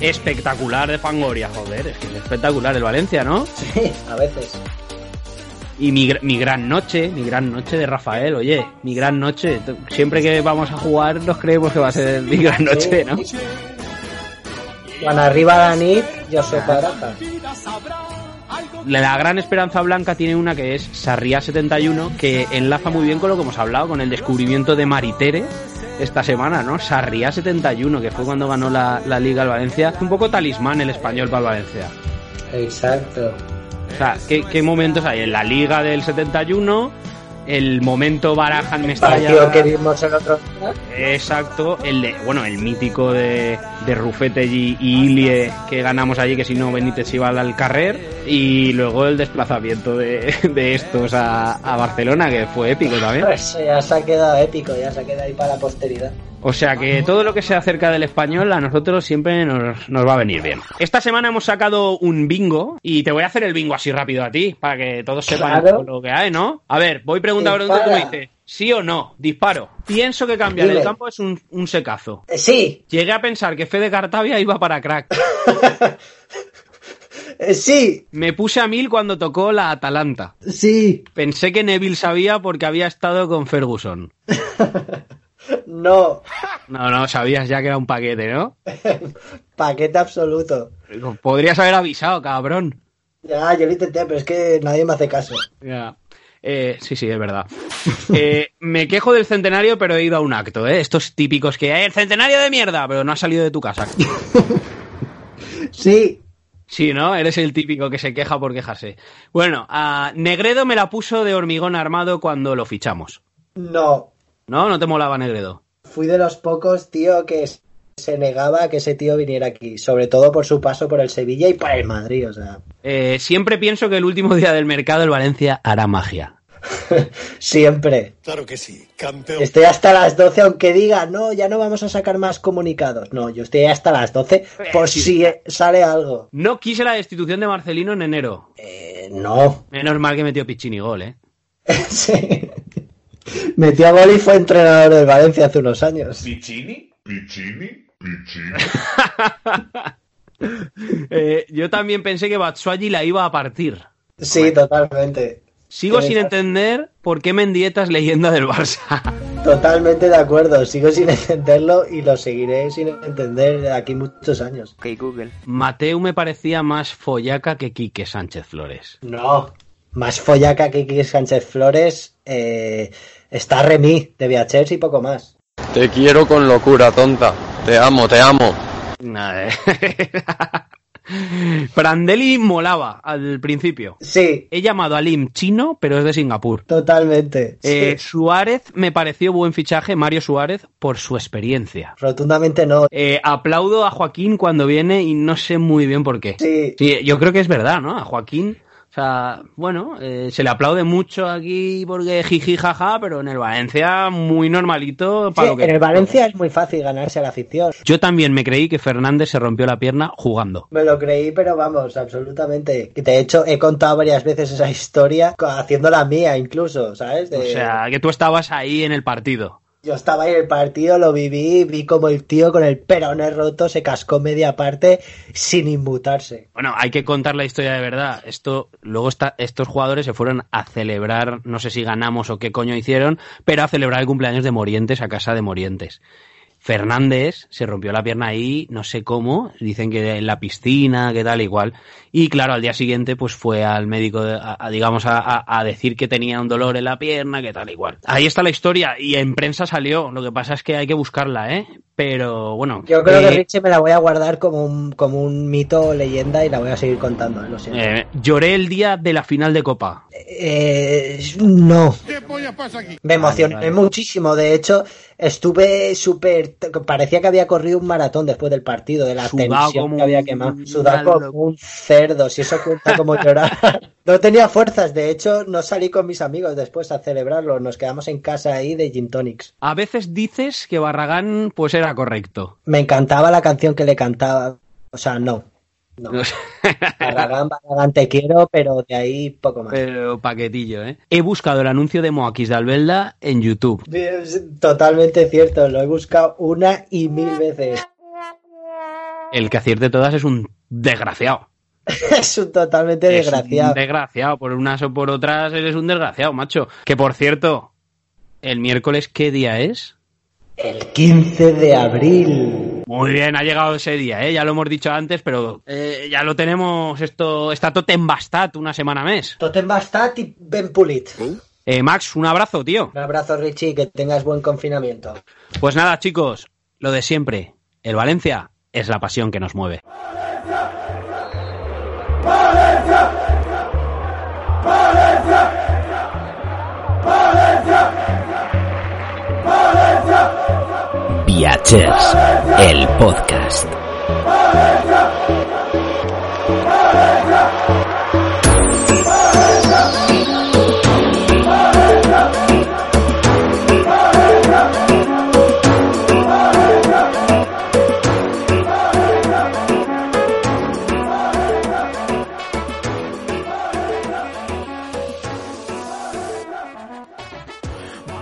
A: Espectacular de Fangoria, joder, es que es espectacular el Valencia, ¿no?
B: Sí, a veces.
A: Y mi, mi gran noche, mi gran noche de Rafael, oye, mi gran noche. Siempre que vamos a jugar nos creemos que va a ser mi gran noche, ¿no?
B: Cuando arriba la nit, yo soy baraja.
A: La gran esperanza blanca tiene una que es Sarriá 71, que enlaza muy bien con lo que hemos hablado, con el descubrimiento de Maritere esta semana, ¿no? Sarriá 71, que fue cuando ganó la, la Liga al Valencia. Un poco talismán el español para el Valencia.
B: Exacto.
A: O sea, ¿qué, qué momentos hay? En la Liga del 71, el momento Baraja en Mestalla.
B: Partido que vimos el otro.
A: Exacto, el de, bueno, el mítico de, de Rufete y, y Ilie que ganamos allí, que si no Benítez iba al carrer, y luego el desplazamiento de, de estos a, a Barcelona, que fue épico también.
B: Eso ya se ha quedado épico, ya se ha quedado ahí para la posteridad.
A: O sea que todo lo que sea acerca del español a nosotros siempre nos, nos va a venir bien. Esta semana hemos sacado un bingo y te voy a hacer el bingo así rápido a ti, para que todos sepan
B: Claro.
A: lo que hay, ¿no? A ver, voy pregunta por pregunta y tú me dices, ¿sí o no? Disparo. Pienso que cambiar el campo es un, un secazo.
B: Eh, Sí,
A: Llegué a pensar que Fede Cartavia iba para crack.
B: eh, sí,
A: Me puse a mil cuando tocó la Atalanta.
B: sí,
A: Pensé que Neville sabía porque había estado con Ferguson.
B: no.
A: No, no, sabías ya que era un paquete, ¿no?
B: Paquete absoluto.
A: Podrías haber avisado, cabrón.
B: Ya, yo lo intenté, pero es que nadie me hace caso.
A: Ya. Eh, sí, sí, es verdad. Eh, me quejo del centenario, pero he ido a un acto, ¿eh? Estos típicos que, "Eh, el centenario de mierda, pero no has salido de tu casa.
B: Sí,
A: Sí, ¿no? Eres el típico que se queja por quejarse. Bueno, a Negredo me la puso de hormigón armado cuando lo fichamos.
B: no.
A: ¿No? ¿No te molaba Negredo?
B: Fui de los pocos, tío, que se negaba a que ese tío viniera aquí. Sobre todo por su paso por el Sevilla y por el Madrid, o sea.
A: Eh, siempre pienso que el último día del mercado el Valencia hará magia.
B: Siempre.
S: Claro que sí, campeón.
B: Estoy hasta las 12, aunque diga, no, ya no vamos a sacar más comunicados. No, yo estoy hasta las 12 por
A: sí.
B: si eh, sale algo.
A: No quise la destitución de Marcelino en enero.
B: Eh, no.
A: Menos mal que metió Piccini gol, ¿eh?
B: Sí. Metió gol y fue entrenador del Valencia hace unos años.
I: ¿Piccini?
J: ¿Piccini? ¿Piccini?
A: Eh, yo también pensé que Batshuayi la iba a partir.
B: Sí, totalmente.
A: Sigo sin entender por qué Mendieta es leyenda del Barça.
B: Totalmente de acuerdo. Sigo sin entenderlo y lo seguiré sin entender de aquí muchos años.
A: Ok, Google. Mateu me parecía más follaca que Quique Sánchez Flores.
B: No. Más follaca que Quique Sánchez Flores. eh, está Remy de Viachers y poco más.
T: Te quiero con locura, tonta. Te amo, te amo.
A: Nada, eh. Prandelli molaba al principio.
B: Sí.
A: He llamado a Lim chino, pero es de Singapur.
B: Totalmente.
A: Eh,
B: sí.
A: Suárez me pareció buen fichaje, Mario Suárez, por su experiencia.
B: Rotundamente no.
A: Eh, aplaudo a Joaquín cuando viene y no sé muy bien por qué.
B: Sí.
A: yo creo que es verdad, ¿no? A Joaquín, sea, bueno, eh, se le aplaude mucho aquí porque jiji jaja, pero en el Valencia muy normalito para
B: Sí,
A: lo que
B: en el Valencia es muy fácil ganarse a la afición.
A: Yo también me creí que Fernández se rompió la pierna jugando.
B: Me lo creí, pero vamos, absolutamente. De hecho, he contado varias veces esa historia, haciendo la mía incluso, ¿sabes? De-
A: O sea, que tú estabas ahí en el partido.
B: Yo estaba ahí en el partido, lo viví, vi como el tío con el peroné roto se cascó media parte sin inmutarse.
A: Bueno, hay que contar la historia de verdad. Esto, luego está, estos jugadores se fueron a celebrar, no sé si ganamos o qué coño hicieron, pero a celebrar el cumpleaños de Morientes a casa de Morientes. Fernández se rompió la pierna ahí, no sé cómo, dicen que en la piscina, que tal, igual. Y claro, al día siguiente pues fue al médico, a, digamos, a- a decir que tenía un dolor en la pierna, que tal, igual. Ahí está la historia y en prensa salió, lo que pasa es que hay que buscarla, ¿eh? Pero bueno.
B: Yo creo
A: eh,
B: que Richie me la voy a guardar como un, como un mito o leyenda y la voy a seguir contando, ¿eh? lo siento.
A: eh, lloré el día de la final de Copa.
B: Eh, no. Me emocioné
A: Vale, vale.
B: muchísimo. De hecho, estuve súper. Parecía que había corrido un maratón después del partido, de la
A: Sudado
B: tensión
A: como
B: que había quemado. Sudado como un cerdo, si eso cuenta como llorar. No tenía fuerzas. De hecho, no salí con mis amigos después a celebrarlo. Nos quedamos en casa ahí de Gin Tonics.
A: A veces dices que Barragán pues era correcto.
B: Me encantaba la canción que le cantaba. O sea, no. No. Barragán, Barragán, te quiero, pero de ahí poco más.
A: Pero paquetillo, ¿eh? He buscado el anuncio de Moakis de Albelda en YouTube.
B: Es totalmente cierto, lo he buscado una y mil veces.
A: El que acierte todas es un desgraciado.
B: es un totalmente
A: Es
B: desgraciado.
A: un desgraciado. Por unas o por otras eres un desgraciado, macho. Que por cierto, el miércoles, ¿qué día es?
B: El 15 de abril.
A: Muy bien, ha llegado ese día, ¿eh? Ya lo hemos dicho antes, pero eh, ya lo tenemos. Esto está Totem Bastat una semana mes.
B: Totem Bastat y Ben Pulit.
A: Eh, Max, un abrazo, tío.
B: Un abrazo, Richie, que tengas buen confinamiento.
A: Pues nada, chicos, lo de siempre. El Valencia es la pasión que nos mueve.
U: Viachers, el podcast.